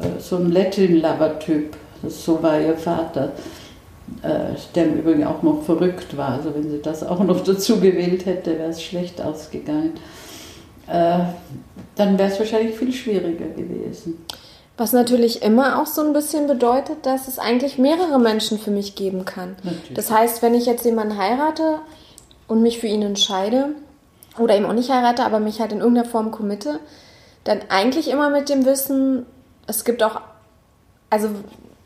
Speaker 2: äh, so einen Latin-Lover-Typ, so war ihr Vater, äh, der im Übrigen auch noch verrückt war. Also wenn sie das auch noch dazu gewählt hätte, wäre es schlecht ausgegangen. Äh, dann wäre es wahrscheinlich viel schwieriger gewesen.
Speaker 1: Was natürlich immer auch so ein bisschen bedeutet, dass es eigentlich mehrere Menschen für mich geben kann. Natürlich. Das heißt, wenn ich jetzt jemanden heirate und mich für ihn entscheide, oder eben auch nicht heirate, aber mich halt in irgendeiner Form committe, dann eigentlich immer mit dem Wissen, es gibt auch, also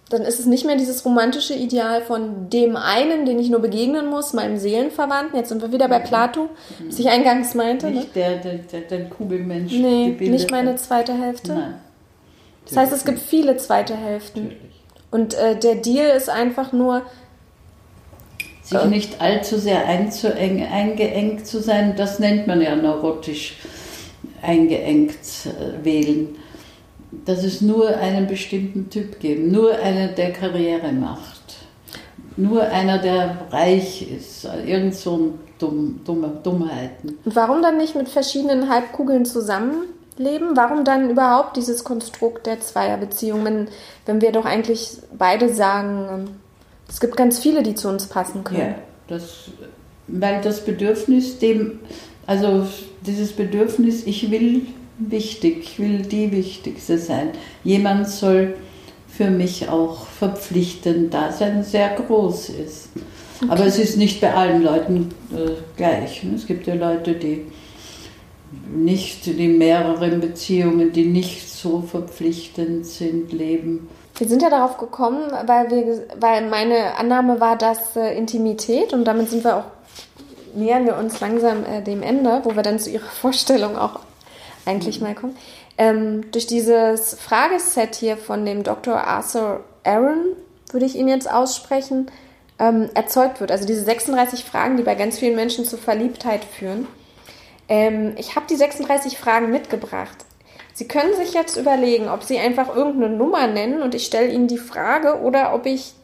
Speaker 1: dann ist es nicht mehr dieses romantische Ideal von dem einen, den ich nur begegnen muss, meinem Seelenverwandten. Jetzt sind wir wieder bei Plato, was ich eingangs meinte.
Speaker 2: Nicht ne? der, der, der, der Kugelmensch.
Speaker 1: Nee, nicht meine zweite Hälfte. Nein. Das heißt, es gibt viele zweite Hälften. Natürlich. Und äh, der Deal ist einfach nur,
Speaker 2: sich nicht allzu sehr einzueng, eingeengt zu sein, das nennt man ja neurotisch eingeengt äh, wählen. Dass es nur einen bestimmten Typ gibt, nur einer, der Karriere macht, nur einer, der reich ist, irgend so dumm, dumme, Dummheiten.
Speaker 1: Und warum dann nicht mit verschiedenen Halbkugeln zusammenleben? Warum dann überhaupt dieses Konstrukt der Zweierbeziehung, wenn, wenn wir doch eigentlich beide sagen, es gibt ganz viele, die zu uns passen können. Ja,
Speaker 2: das, weil das Bedürfnis dem, also dieses Bedürfnis, ich will wichtig, ich will die Wichtigste sein. Jemand soll für mich auch verpflichtend da sein, sehr groß ist. Okay. Aber es ist nicht bei allen Leuten äh, gleich. Ne? Es gibt ja Leute, die nicht in mehreren Beziehungen, die nicht so verpflichtend sind, leben.
Speaker 1: Wir sind ja darauf gekommen, weil, wir, weil meine Annahme war, dass äh, Intimität, und damit sind wir auch, nähern wir uns langsam äh, dem Ende, wo wir dann zu Ihrer Vorstellung auch eigentlich mhm. mal kommen. Ähm, durch dieses Frageset hier von dem Dr. Arthur Aaron, würde ich ihn jetzt aussprechen, ähm, erzeugt wird. Also diese 36 Fragen, die bei ganz vielen Menschen zur Verliebtheit führen. Ähm, ich habe die 36 Fragen mitgebracht. Sie können sich jetzt überlegen, ob Sie einfach irgendeine Nummer nennen und ich stelle Ihnen die Frage oder ob ich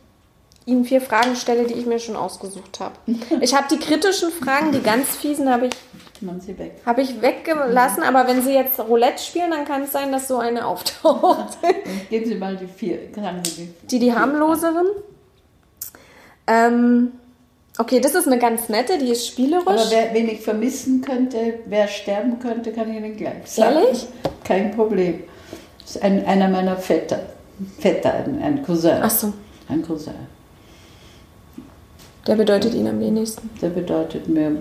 Speaker 1: Ihnen vier Fragen stelle, die ich mir schon ausgesucht habe. Ich habe die kritischen Fragen, die ganz fiesen, habe ich, hab ich weggelassen, aber wenn Sie jetzt Roulette spielen, dann kann es sein, dass so eine auftaucht.
Speaker 2: Geben Sie mal die vier.
Speaker 1: Die, die harmloseren. Ähm, Okay, das ist eine ganz nette, die ist spielerisch. Aber
Speaker 2: wer, wen ich vermissen könnte, wer sterben könnte, kann ich Ihnen gleich sagen.
Speaker 1: Ehrlich?
Speaker 2: Kein Problem. Das ist ein, einer meiner Vetter. Vetter, ein, ein Cousin.
Speaker 1: Ach so.
Speaker 2: Ein Cousin.
Speaker 1: Der bedeutet Ihnen am wenigsten?
Speaker 2: Der bedeutet mir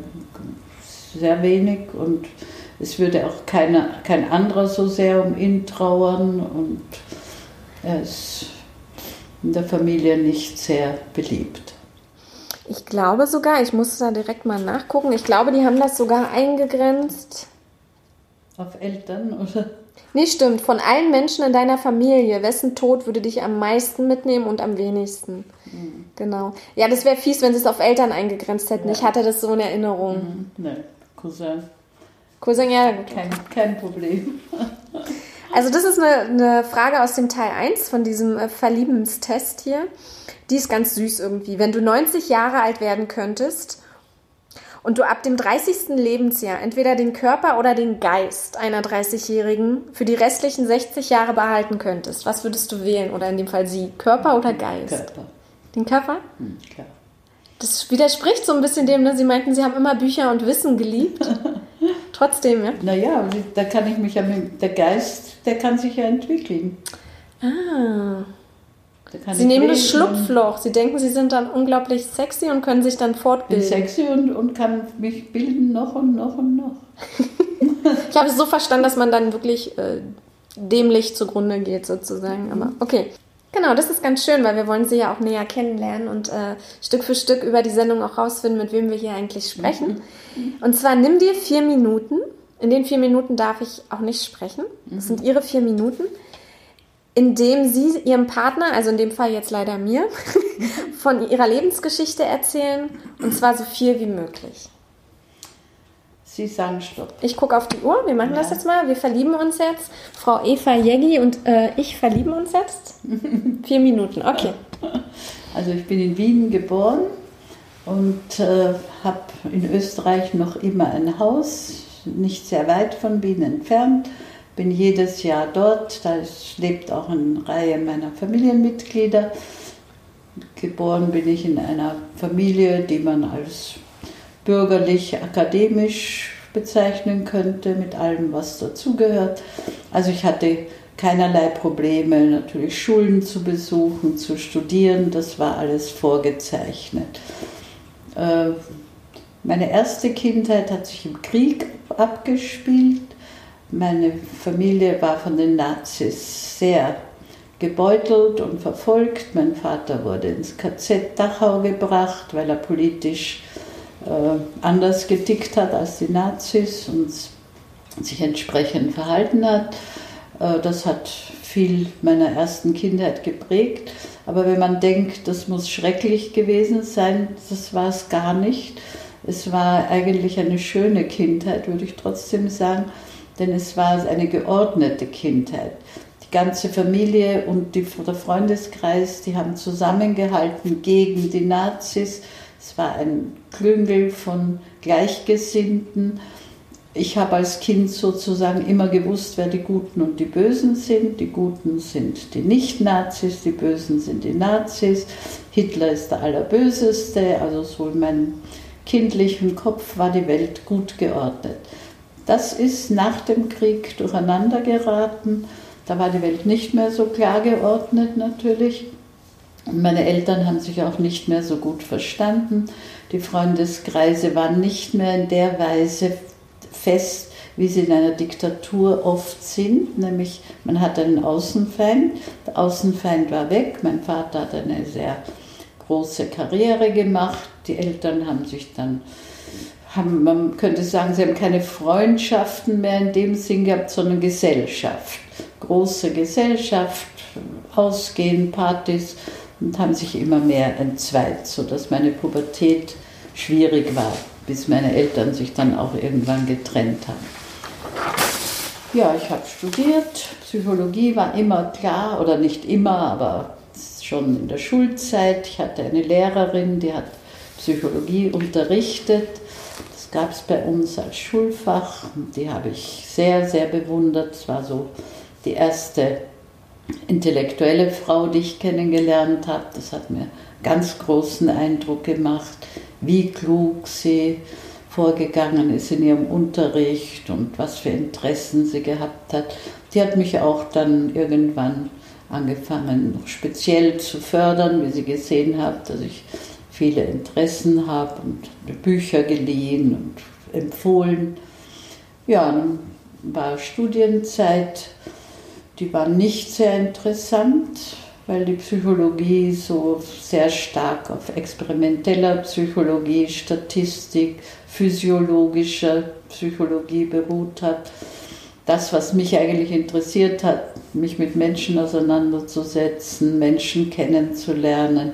Speaker 2: sehr wenig und es würde auch keiner, kein anderer so sehr um ihn trauern und er ist in der Familie nicht sehr beliebt.
Speaker 1: Ich glaube sogar, ich muss da direkt mal nachgucken, ich glaube, die haben das sogar eingegrenzt.
Speaker 2: Auf Eltern oder?
Speaker 1: Nee, stimmt. Von allen Menschen in deiner Familie, wessen Tod würde dich am meisten mitnehmen und am wenigsten? Mhm. Genau. Ja, das wäre fies, wenn sie es auf Eltern eingegrenzt hätten. Ja. Ich hatte das so in Erinnerung.
Speaker 2: Mhm. Nee, Cousin.
Speaker 1: Cousin, ja.
Speaker 2: Kein, kein Problem.
Speaker 1: Also das ist eine, eine, Frage aus dem Teil 1 von diesem äh, Verliebenstest hier. Die ist ganz süß irgendwie. Wenn du 90 Jahre alt werden könntest und du ab dem 30. Lebensjahr entweder den Körper oder den Geist einer 30-Jährigen für die restlichen 60 Jahre behalten könntest, was würdest du wählen? Oder in dem Fall sie, Körper oder Geist?
Speaker 2: Körper.
Speaker 1: Den Körper?
Speaker 2: Hm, klar.
Speaker 1: Das widerspricht so ein bisschen dem, ne? Sie meinten, Sie haben immer Bücher und Wissen geliebt. Trotzdem, ja?
Speaker 2: Naja, da kann ich mich ja mit, der Geist, der kann sich ja entwickeln.
Speaker 1: Ah. Sie nehmen das Schlupfloch. Sie denken, Sie sind dann unglaublich sexy und können sich dann fortbilden.
Speaker 2: Bin sexy und, und kann mich bilden noch und noch und noch.
Speaker 1: ich habe es so verstanden, dass man dann wirklich äh, dämlich zugrunde geht, sozusagen. Aber okay. Genau, das ist ganz schön, weil wir wollen sie ja auch näher kennenlernen und äh, Stück für Stück über die Sendung auch rausfinden, mit wem wir hier eigentlich sprechen. Mhm. Und zwar nimm dir vier Minuten. In den vier Minuten darf ich auch nicht sprechen. Das sind ihre vier Minuten, in dem sie ihrem Partner, also in dem Fall jetzt leider mir, von ihrer Lebensgeschichte erzählen und zwar so viel wie möglich.
Speaker 2: Sie sagen Stopp.
Speaker 1: Ich gucke auf die Uhr. Wir machen ja. das jetzt mal. Wir verlieben uns jetzt. Frau Eva Jeggi und äh, ich verlieben uns jetzt. Vier Minuten. Okay.
Speaker 2: Also ich bin in Wien geboren und äh, habe in Österreich noch immer ein Haus, nicht sehr weit von Wien entfernt. Bin jedes Jahr dort. Da lebt auch eine Reihe meiner Familienmitglieder. Geboren bin ich in einer Familie, die man als bürgerlich, akademisch bezeichnen könnte, mit allem, was dazugehört. Also ich hatte keinerlei Probleme, natürlich Schulen zu besuchen, zu studieren, das war alles vorgezeichnet. Äh, meine erste Kindheit hat sich im Krieg abgespielt. Meine Familie war von den Nazis sehr gebeutelt und verfolgt. Mein Vater wurde ins KZ Dachau gebracht, weil er politisch äh, anders getickt hat als die Nazis und sich entsprechend verhalten hat. Äh, das hat viel meiner ersten Kindheit geprägt. Aber wenn man denkt, das muss schrecklich gewesen sein, das war es gar nicht. Es war eigentlich eine schöne Kindheit, würde ich trotzdem sagen, denn es war eine geordnete Kindheit. Die ganze Familie und die, der Freundeskreis, die haben zusammengehalten gegen die Nazis es war ein Klüngel von Gleichgesinnten. Ich habe als Kind sozusagen immer gewusst, wer die Guten und die Bösen sind. Die Guten sind die Nicht-Nazis, die Bösen sind die Nazis. Hitler ist der Allerböseste. Also so in meinem kindlichen Kopf war die Welt gut geordnet. Das ist nach dem Krieg durcheinander geraten. Da war die Welt nicht mehr so klar geordnet natürlich. Und meine Eltern haben sich auch nicht mehr so gut verstanden. Die Freundeskreise waren nicht mehr in der Weise fest, wie sie in einer Diktatur oft sind, nämlich man hat einen Außenfeind, der Außenfeind war weg, mein Vater hat eine sehr große Karriere gemacht, die Eltern haben sich dann, haben, man könnte sagen, sie haben keine Freundschaften mehr in dem Sinn gehabt, sondern Gesellschaft, große Gesellschaft, Ausgehen, Partys, und haben sich immer mehr entzweit, sodass meine Pubertät schwierig war, bis meine Eltern sich dann auch irgendwann getrennt haben. Ja, ich habe studiert. Psychologie war immer klar, oder nicht immer, aber schon in der Schulzeit. Ich hatte eine Lehrerin, die hat Psychologie unterrichtet. Das gab es bei uns als Schulfach. Die habe ich sehr, sehr bewundert. Es war so die erste intellektuelle Frau, die ich kennengelernt habe. Das hat mir ganz großen Eindruck gemacht, wie klug sie vorgegangen ist in ihrem Unterricht und was für Interessen sie gehabt hat. Die hat mich auch dann irgendwann angefangen, speziell zu fördern, wie sie gesehen hat, dass ich viele Interessen habe und Bücher geliehen und empfohlen. Ja, dann war Studienzeit, die war nicht sehr interessant, weil die Psychologie so sehr stark auf experimenteller Psychologie, Statistik, physiologischer Psychologie beruht hat. Das, was mich eigentlich interessiert hat, mich mit Menschen auseinanderzusetzen, Menschen kennenzulernen,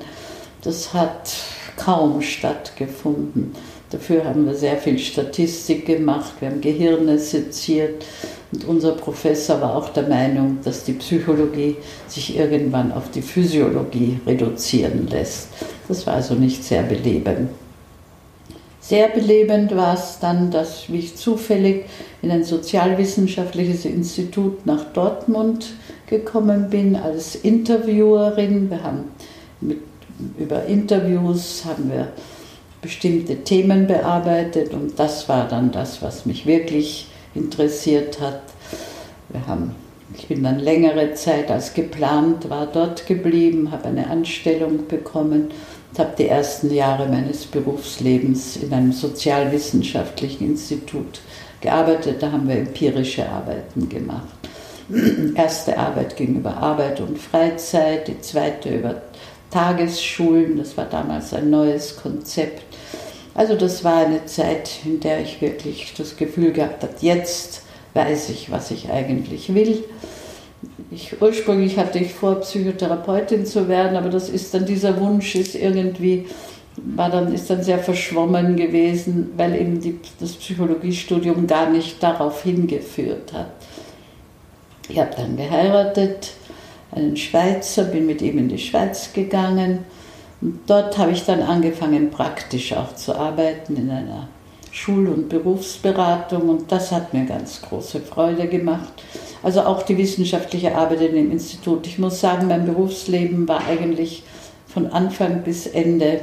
Speaker 2: das hat kaum stattgefunden. Dafür haben wir sehr viel Statistik gemacht, wir haben Gehirne seziert und unser Professor war auch der Meinung, dass die Psychologie sich irgendwann auf die Physiologie reduzieren lässt. Das war also nicht sehr belebend. Sehr belebend war es dann, dass ich zufällig in ein sozialwissenschaftliches Institut nach Dortmund gekommen bin als Interviewerin. Wir haben mit, über Interviews haben wir bestimmte Themen bearbeitet und das war dann das, was mich wirklich interessiert hat. Wir haben, ich bin dann längere Zeit als geplant, war dort geblieben, habe eine Anstellung bekommen und habe die ersten Jahre meines Berufslebens in einem sozialwissenschaftlichen Institut gearbeitet. Da haben wir empirische Arbeiten gemacht. Erste Arbeit ging über Arbeit und Freizeit, die zweite über Tagesschulen. Das war damals ein neues Konzept. Also das war eine Zeit, in der ich wirklich das Gefühl gehabt habe, jetzt weiß ich, was ich eigentlich will. Ich, ursprünglich hatte ich vor, Psychotherapeutin zu werden, aber das ist dann, dieser Wunsch ist irgendwie, war dann, ist dann sehr verschwommen gewesen, weil eben die, das Psychologiestudium gar nicht darauf hingeführt hat. Ich habe dann geheiratet, einen Schweizer, bin mit ihm in die Schweiz gegangen und dort habe ich dann angefangen, praktisch auch zu arbeiten in einer Schul- und Berufsberatung und das hat mir ganz große Freude gemacht. Also auch die wissenschaftliche Arbeit in dem Institut. Ich muss sagen, mein Berufsleben war eigentlich von Anfang bis Ende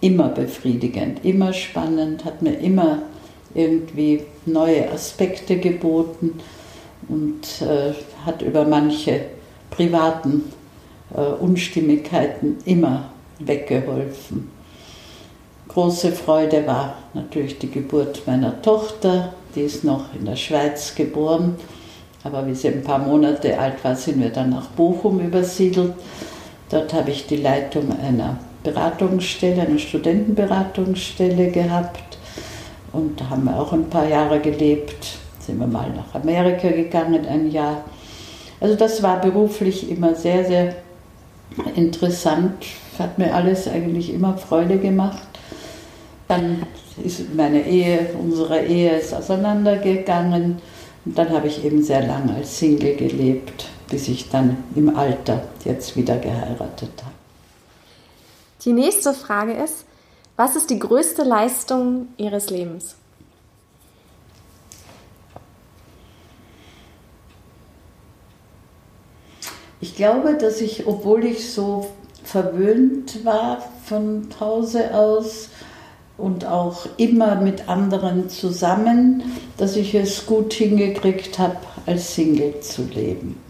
Speaker 2: immer befriedigend, immer spannend, hat mir immer irgendwie neue Aspekte geboten und äh, hat über manche privaten äh, Unstimmigkeiten immer weggeholfen. Große Freude war natürlich die Geburt meiner Tochter, die ist noch in der Schweiz geboren, aber wie sie ein paar Monate alt war, sind wir dann nach Bochum übersiedelt. Dort habe ich die Leitung einer Beratungsstelle, einer Studentenberatungsstelle gehabt und da haben wir auch ein paar Jahre gelebt. Sind wir mal nach Amerika gegangen, ein Jahr. Also das war beruflich immer sehr, sehr interessant, hat mir alles eigentlich immer Freude gemacht. Dann ist meine Ehe, unsere Ehe ist auseinandergegangen und dann habe ich eben sehr lange als Single gelebt, bis ich dann im Alter jetzt wieder geheiratet habe.
Speaker 1: Die nächste Frage ist, was ist die größte Leistung Ihres Lebens?
Speaker 2: Ich glaube, dass ich, obwohl ich so verwöhnt war von Hause aus und auch immer mit anderen zusammen, dass ich es gut hingekriegt habe, als Single zu leben.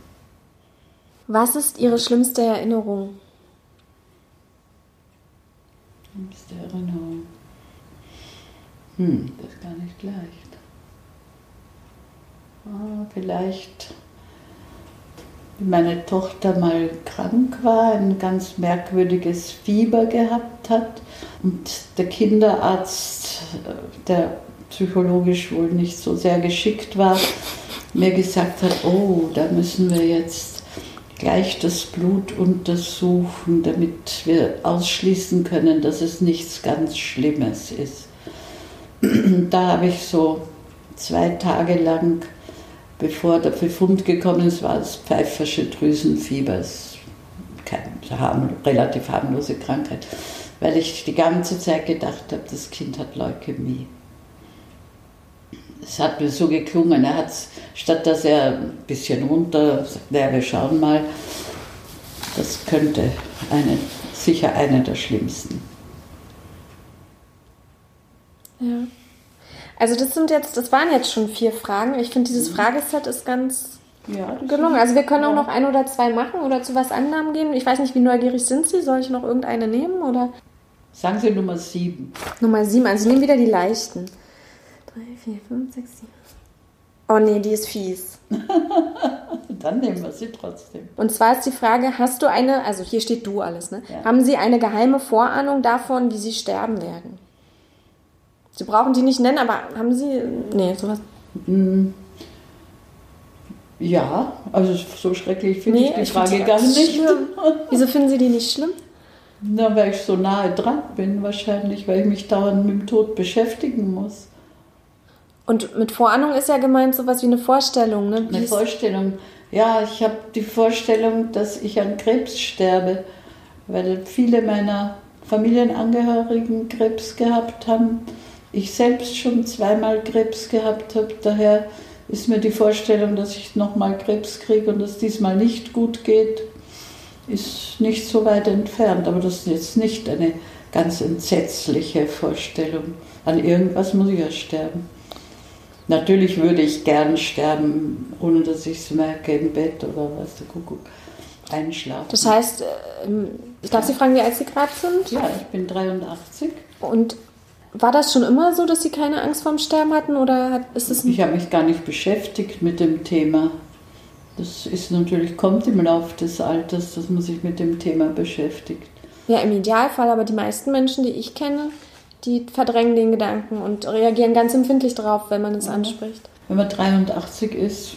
Speaker 1: Was ist Ihre schlimmste Erinnerung?
Speaker 2: Schlimmste Erinnerung. Hm, das ist gar nicht leicht. Ah, vielleicht meine Tochter mal krank war, ein ganz merkwürdiges Fieber gehabt hat und der Kinderarzt, der psychologisch wohl nicht so sehr geschickt war, mir gesagt hat, oh, da müssen wir jetzt gleich das Blut untersuchen, damit wir ausschließen können, dass es nichts ganz Schlimmes ist. Da habe ich so zwei Tage lang bevor der Befund gekommen ist, war es pfeifersche Drüsenfieber. Keine harm, relativ harmlose Krankheit, weil ich die ganze Zeit gedacht habe, das Kind hat Leukämie. Es hat mir so geklungen, er hat statt dass er ein bisschen runter sagt, naja, wir schauen mal, das könnte eine, sicher eine der schlimmsten.
Speaker 1: Ja. Also das sind jetzt, das waren jetzt schon vier Fragen. Ich finde, dieses mhm. Frageset ist ganz ja, gelungen. Also wir können auch noch ein oder zwei machen oder zu was anderem gehen. Ich weiß nicht, wie neugierig sind Sie? Soll ich noch irgendeine nehmen oder?
Speaker 2: Sagen Sie Nummer 7.
Speaker 1: Nummer 7, also ich nehme wieder die leichten. 3, 4, 5, 6, 7. Oh nee, die ist fies.
Speaker 2: Dann nehmen wir sie trotzdem.
Speaker 1: Und zwar ist die Frage, hast du eine, also hier steht du alles, ne? Ja. Haben Sie eine geheime Vorahnung davon, wie Sie sterben werden? Sie brauchen die nicht nennen, aber haben Sie, nee, sowas? Hm.
Speaker 2: Ja, also so schrecklich finde nee, ich die ich Frage gar nicht.
Speaker 1: Schlimm. Wieso finden Sie die nicht schlimm?
Speaker 2: Na, weil ich so nahe dran bin wahrscheinlich, weil ich mich dauernd mit dem Tod beschäftigen muss.
Speaker 1: Und mit Vorahnung ist ja gemeint sowas wie eine Vorstellung, ne?
Speaker 2: Wie eine Vorstellung. Ja, ich habe die Vorstellung, dass ich an Krebs sterbe, weil viele meiner Familienangehörigen Krebs gehabt haben. Ich selbst schon zweimal Krebs gehabt habe. Daher ist mir die Vorstellung, dass ich nochmal Krebs kriege und dass diesmal nicht gut geht, ist nicht so weit entfernt. Aber das ist jetzt nicht eine ganz entsetzliche Vorstellung. An irgendwas muss ich ja sterben. Natürlich würde ich gern sterben, ohne dass ich es merke im Bett oder was der Kuckuck einschlafen.
Speaker 1: Das heißt, ähm, ich darf Sie fragen, wie alt Sie gerade sind?
Speaker 2: Ja, ich bin 83.
Speaker 1: Und war das schon immer so, dass Sie keine Angst vorm Sterben hatten oder ist es?
Speaker 2: Ich habe mich gar nicht beschäftigt mit dem Thema. Das ist natürlich kommt im Laufe des Alters, dass man sich mit dem Thema beschäftigt.
Speaker 1: Ja, im Idealfall, aber die meisten Menschen, die ich kenne, die verdrängen den Gedanken und reagieren ganz empfindlich darauf, wenn man es ja. anspricht.
Speaker 2: Wenn man 83 ist,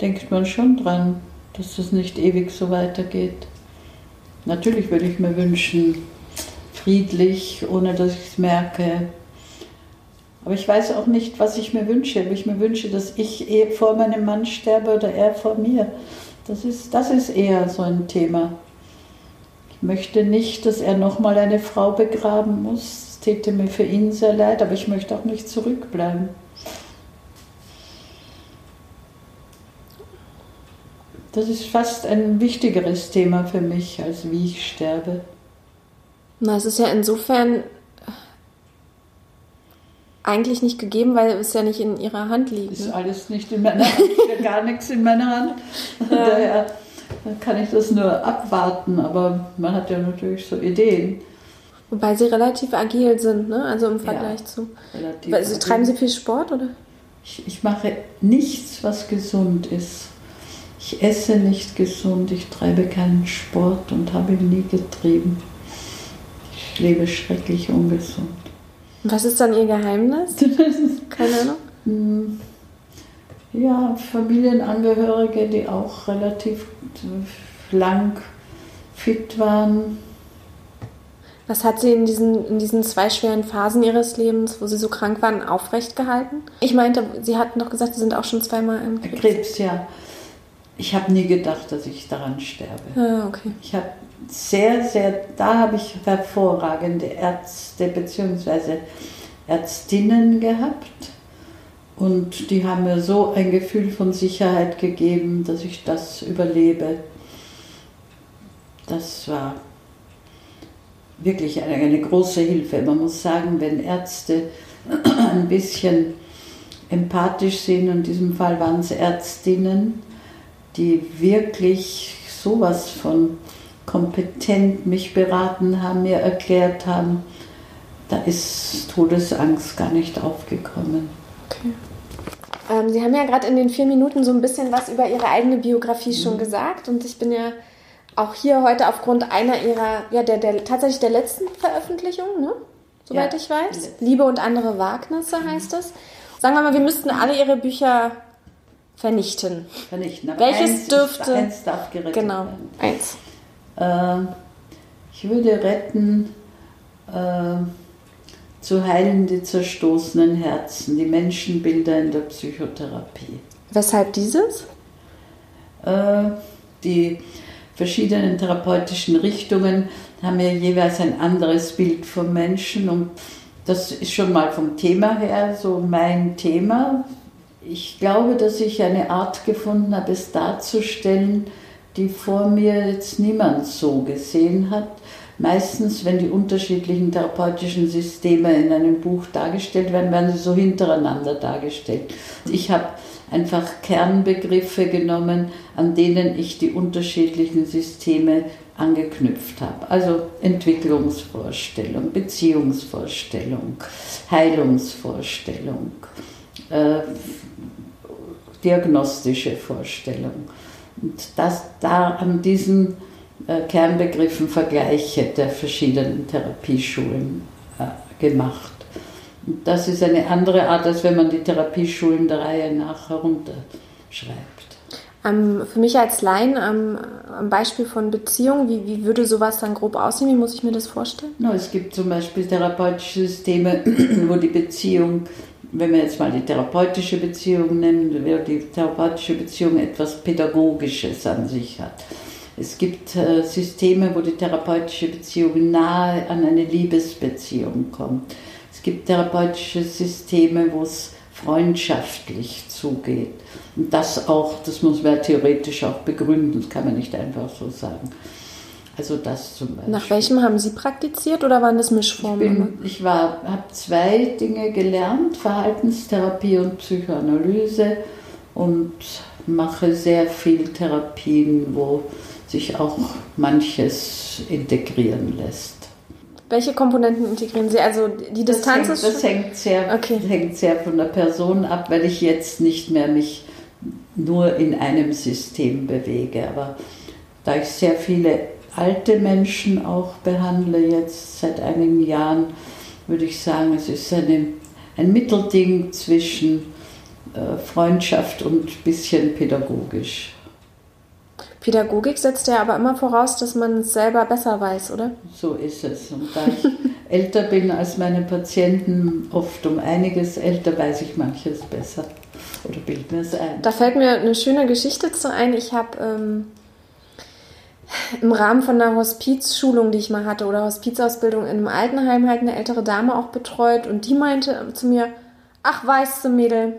Speaker 2: denkt man schon dran, dass es nicht ewig so weitergeht. Natürlich würde ich mir wünschen, friedlich, ohne dass ich es merke. Aber ich weiß auch nicht, was ich mir wünsche. Ob ich mir wünsche, dass ich vor meinem Mann sterbe oder er vor mir. Das ist, das ist eher so ein Thema. Ich möchte nicht, dass er nochmal eine Frau begraben muss täte mir für ihn sehr leid, aber ich möchte auch nicht zurückbleiben. Das ist fast ein wichtigeres Thema für mich, als wie ich sterbe.
Speaker 1: Na, es ist ja insofern eigentlich nicht gegeben, weil es ja nicht in ihrer Hand liegt.
Speaker 2: Ist ne? alles nicht in meiner Hand, gar nichts in meiner Hand. Ja. Daher kann ich das nur abwarten, aber man hat ja natürlich so Ideen.
Speaker 1: Wobei sie relativ agil sind, ne? also im Vergleich ja, zu. Relativ Weil, treiben Sie viel Sport oder?
Speaker 2: Ich, ich mache nichts, was gesund ist. Ich esse nicht gesund, ich treibe keinen Sport und habe ihn nie getrieben. Ich lebe schrecklich ungesund.
Speaker 1: Was ist dann Ihr Geheimnis? Keine Ahnung. Hm.
Speaker 2: Ja, Familienangehörige, die auch relativ lang fit waren
Speaker 1: was hat sie in diesen, in diesen zwei schweren Phasen ihres Lebens, wo sie so krank waren, aufrecht gehalten? Ich meinte, Sie hatten doch gesagt, Sie sind auch schon zweimal an
Speaker 2: Krebs. Krebs, ja. Ich habe nie gedacht, dass ich daran sterbe.
Speaker 1: Ah, okay.
Speaker 2: Ich habe sehr, sehr, da habe ich hervorragende Ärzte bzw. Ärztinnen gehabt. Und die haben mir so ein Gefühl von Sicherheit gegeben, dass ich das überlebe. Das war wirklich eine, eine große Hilfe. Man muss sagen, wenn Ärzte ein bisschen empathisch sind, in diesem Fall waren es Ärztinnen, die wirklich sowas von kompetent mich beraten haben, mir erklärt haben, da ist Todesangst gar nicht aufgekommen.
Speaker 1: Okay. Ähm, Sie haben ja gerade in den vier Minuten so ein bisschen was über Ihre eigene Biografie mhm. schon gesagt und ich bin ja auch hier heute aufgrund einer ihrer, ja, der, der tatsächlich der letzten Veröffentlichung, ne? soweit ja, ich weiß. Liebe und andere Wagnisse heißt es. Sagen wir mal, wir müssten alle ihre Bücher vernichten.
Speaker 2: Vernichten. Aber
Speaker 1: Welches eins dürfte.
Speaker 2: Ist, eins darf gerettet
Speaker 1: genau, werden. eins.
Speaker 2: Äh, ich würde retten. Äh, zu heilen die zerstoßenen Herzen, die Menschenbilder in der Psychotherapie.
Speaker 1: Weshalb dieses?
Speaker 2: Äh, die verschiedenen therapeutischen Richtungen haben ja jeweils ein anderes Bild vom Menschen und das ist schon mal vom Thema her so mein Thema. Ich glaube, dass ich eine Art gefunden habe, es darzustellen, die vor mir jetzt niemand so gesehen hat. Meistens, wenn die unterschiedlichen therapeutischen Systeme in einem Buch dargestellt werden, werden sie so hintereinander dargestellt. Ich habe einfach Kernbegriffe genommen, an denen ich die unterschiedlichen Systeme angeknüpft habe. Also Entwicklungsvorstellung, Beziehungsvorstellung, Heilungsvorstellung, äh, diagnostische Vorstellung. Und das da an diesen äh, Kernbegriffen Vergleiche der verschiedenen Therapieschulen äh, gemacht. Und das ist eine andere Art, als wenn man die Therapieschulen der Reihe nach herunterschreibt.
Speaker 1: Ähm, für mich als Laien am, am Beispiel von Beziehungen, wie, wie, würde sowas dann grob aussehen? Wie muss ich mir das vorstellen?
Speaker 2: No, es gibt zum Beispiel therapeutische Systeme, wo die Beziehung, wenn wir jetzt mal die therapeutische Beziehung nennen, wo die therapeutische Beziehung etwas Pädagogisches an sich hat. Es gibt äh, Systeme, wo die therapeutische Beziehung nahe an eine Liebesbeziehung kommt. Es gibt therapeutische Systeme, wo es freundschaftlich zugeht. Und das auch, das muss man theoretisch auch begründen, das kann man nicht einfach so sagen. Also das zum Beispiel.
Speaker 1: Nach welchem haben Sie praktiziert oder waren das Mischformen?
Speaker 2: Ich, ich habe zwei Dinge gelernt, Verhaltenstherapie und Psychoanalyse und mache sehr viel Therapien, wo sich auch manches integrieren lässt.
Speaker 1: Welche Komponenten integrieren Sie? Also die Distanz
Speaker 2: das hängt, ist. Das hängt sehr, okay. hängt sehr von der Person ab, weil ich jetzt nicht mehr mich nur in einem System bewege. Aber da ich sehr viele alte Menschen auch behandle, jetzt seit einigen Jahren, würde ich sagen, es ist eine, ein Mittelding zwischen äh, Freundschaft und ein bisschen pädagogisch.
Speaker 1: Pädagogik setzt ja aber immer voraus, dass man es selber besser weiß, oder?
Speaker 2: So ist es. Und da ich älter bin als meine Patienten, oft um einiges älter, weiß ich manches besser oder bild mir es ein.
Speaker 1: Da fällt mir eine schöne Geschichte zu ein. Ich habe ähm, im Rahmen von einer Hospizschulung, die ich mal hatte, oder Hospizausbildung in einem Altenheim halt eine ältere Dame auch betreut und die meinte zu mir, ach weißt du Mädel,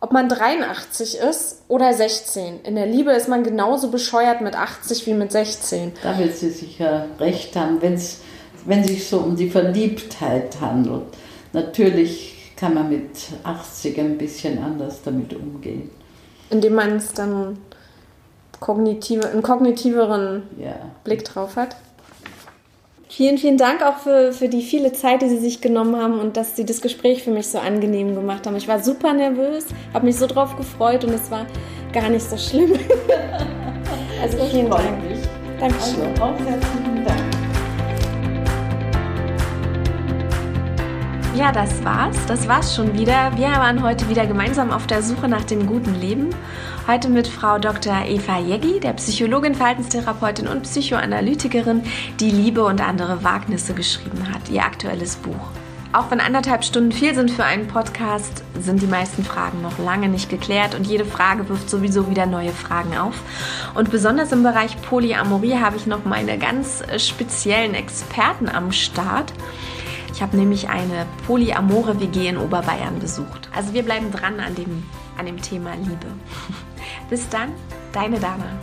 Speaker 1: ob man 83 ist oder 16. In der Liebe ist man genauso bescheuert mit 80 wie mit 16.
Speaker 2: Da wird sie sicher recht haben, wenn's, wenn es sich so um die Verliebtheit handelt. Natürlich kann man mit 80 ein bisschen anders damit umgehen.
Speaker 1: Indem man es dann kognitive, einen kognitiveren ja. Blick drauf hat. Vielen, vielen Dank auch für, für die viele Zeit, die Sie sich genommen haben und dass Sie das Gespräch für mich so angenehm gemacht haben. Ich war super nervös, habe mich so drauf gefreut und es war gar nicht so schlimm.
Speaker 2: also das vielen Dank. Mich.
Speaker 1: Dankeschön.
Speaker 2: Also auch herzlichen Dank.
Speaker 1: Ja, das war's. Das war's schon wieder. Wir waren heute wieder gemeinsam auf der Suche nach dem guten Leben. Heute mit Frau Dr. Eva Jeggi, der Psychologin, Verhaltenstherapeutin und Psychoanalytikerin, die Liebe und andere Wagnisse geschrieben hat, ihr aktuelles Buch. Auch wenn anderthalb Stunden viel sind für einen Podcast, sind die meisten Fragen noch lange nicht geklärt und jede Frage wirft sowieso wieder neue Fragen auf. Und besonders im Bereich Polyamorie habe ich noch meine ganz speziellen Experten am Start. Ich habe nämlich eine polyamore WG in Oberbayern besucht. Also wir bleiben dran an dem, an dem Thema Liebe. Bis dann, deine Dana.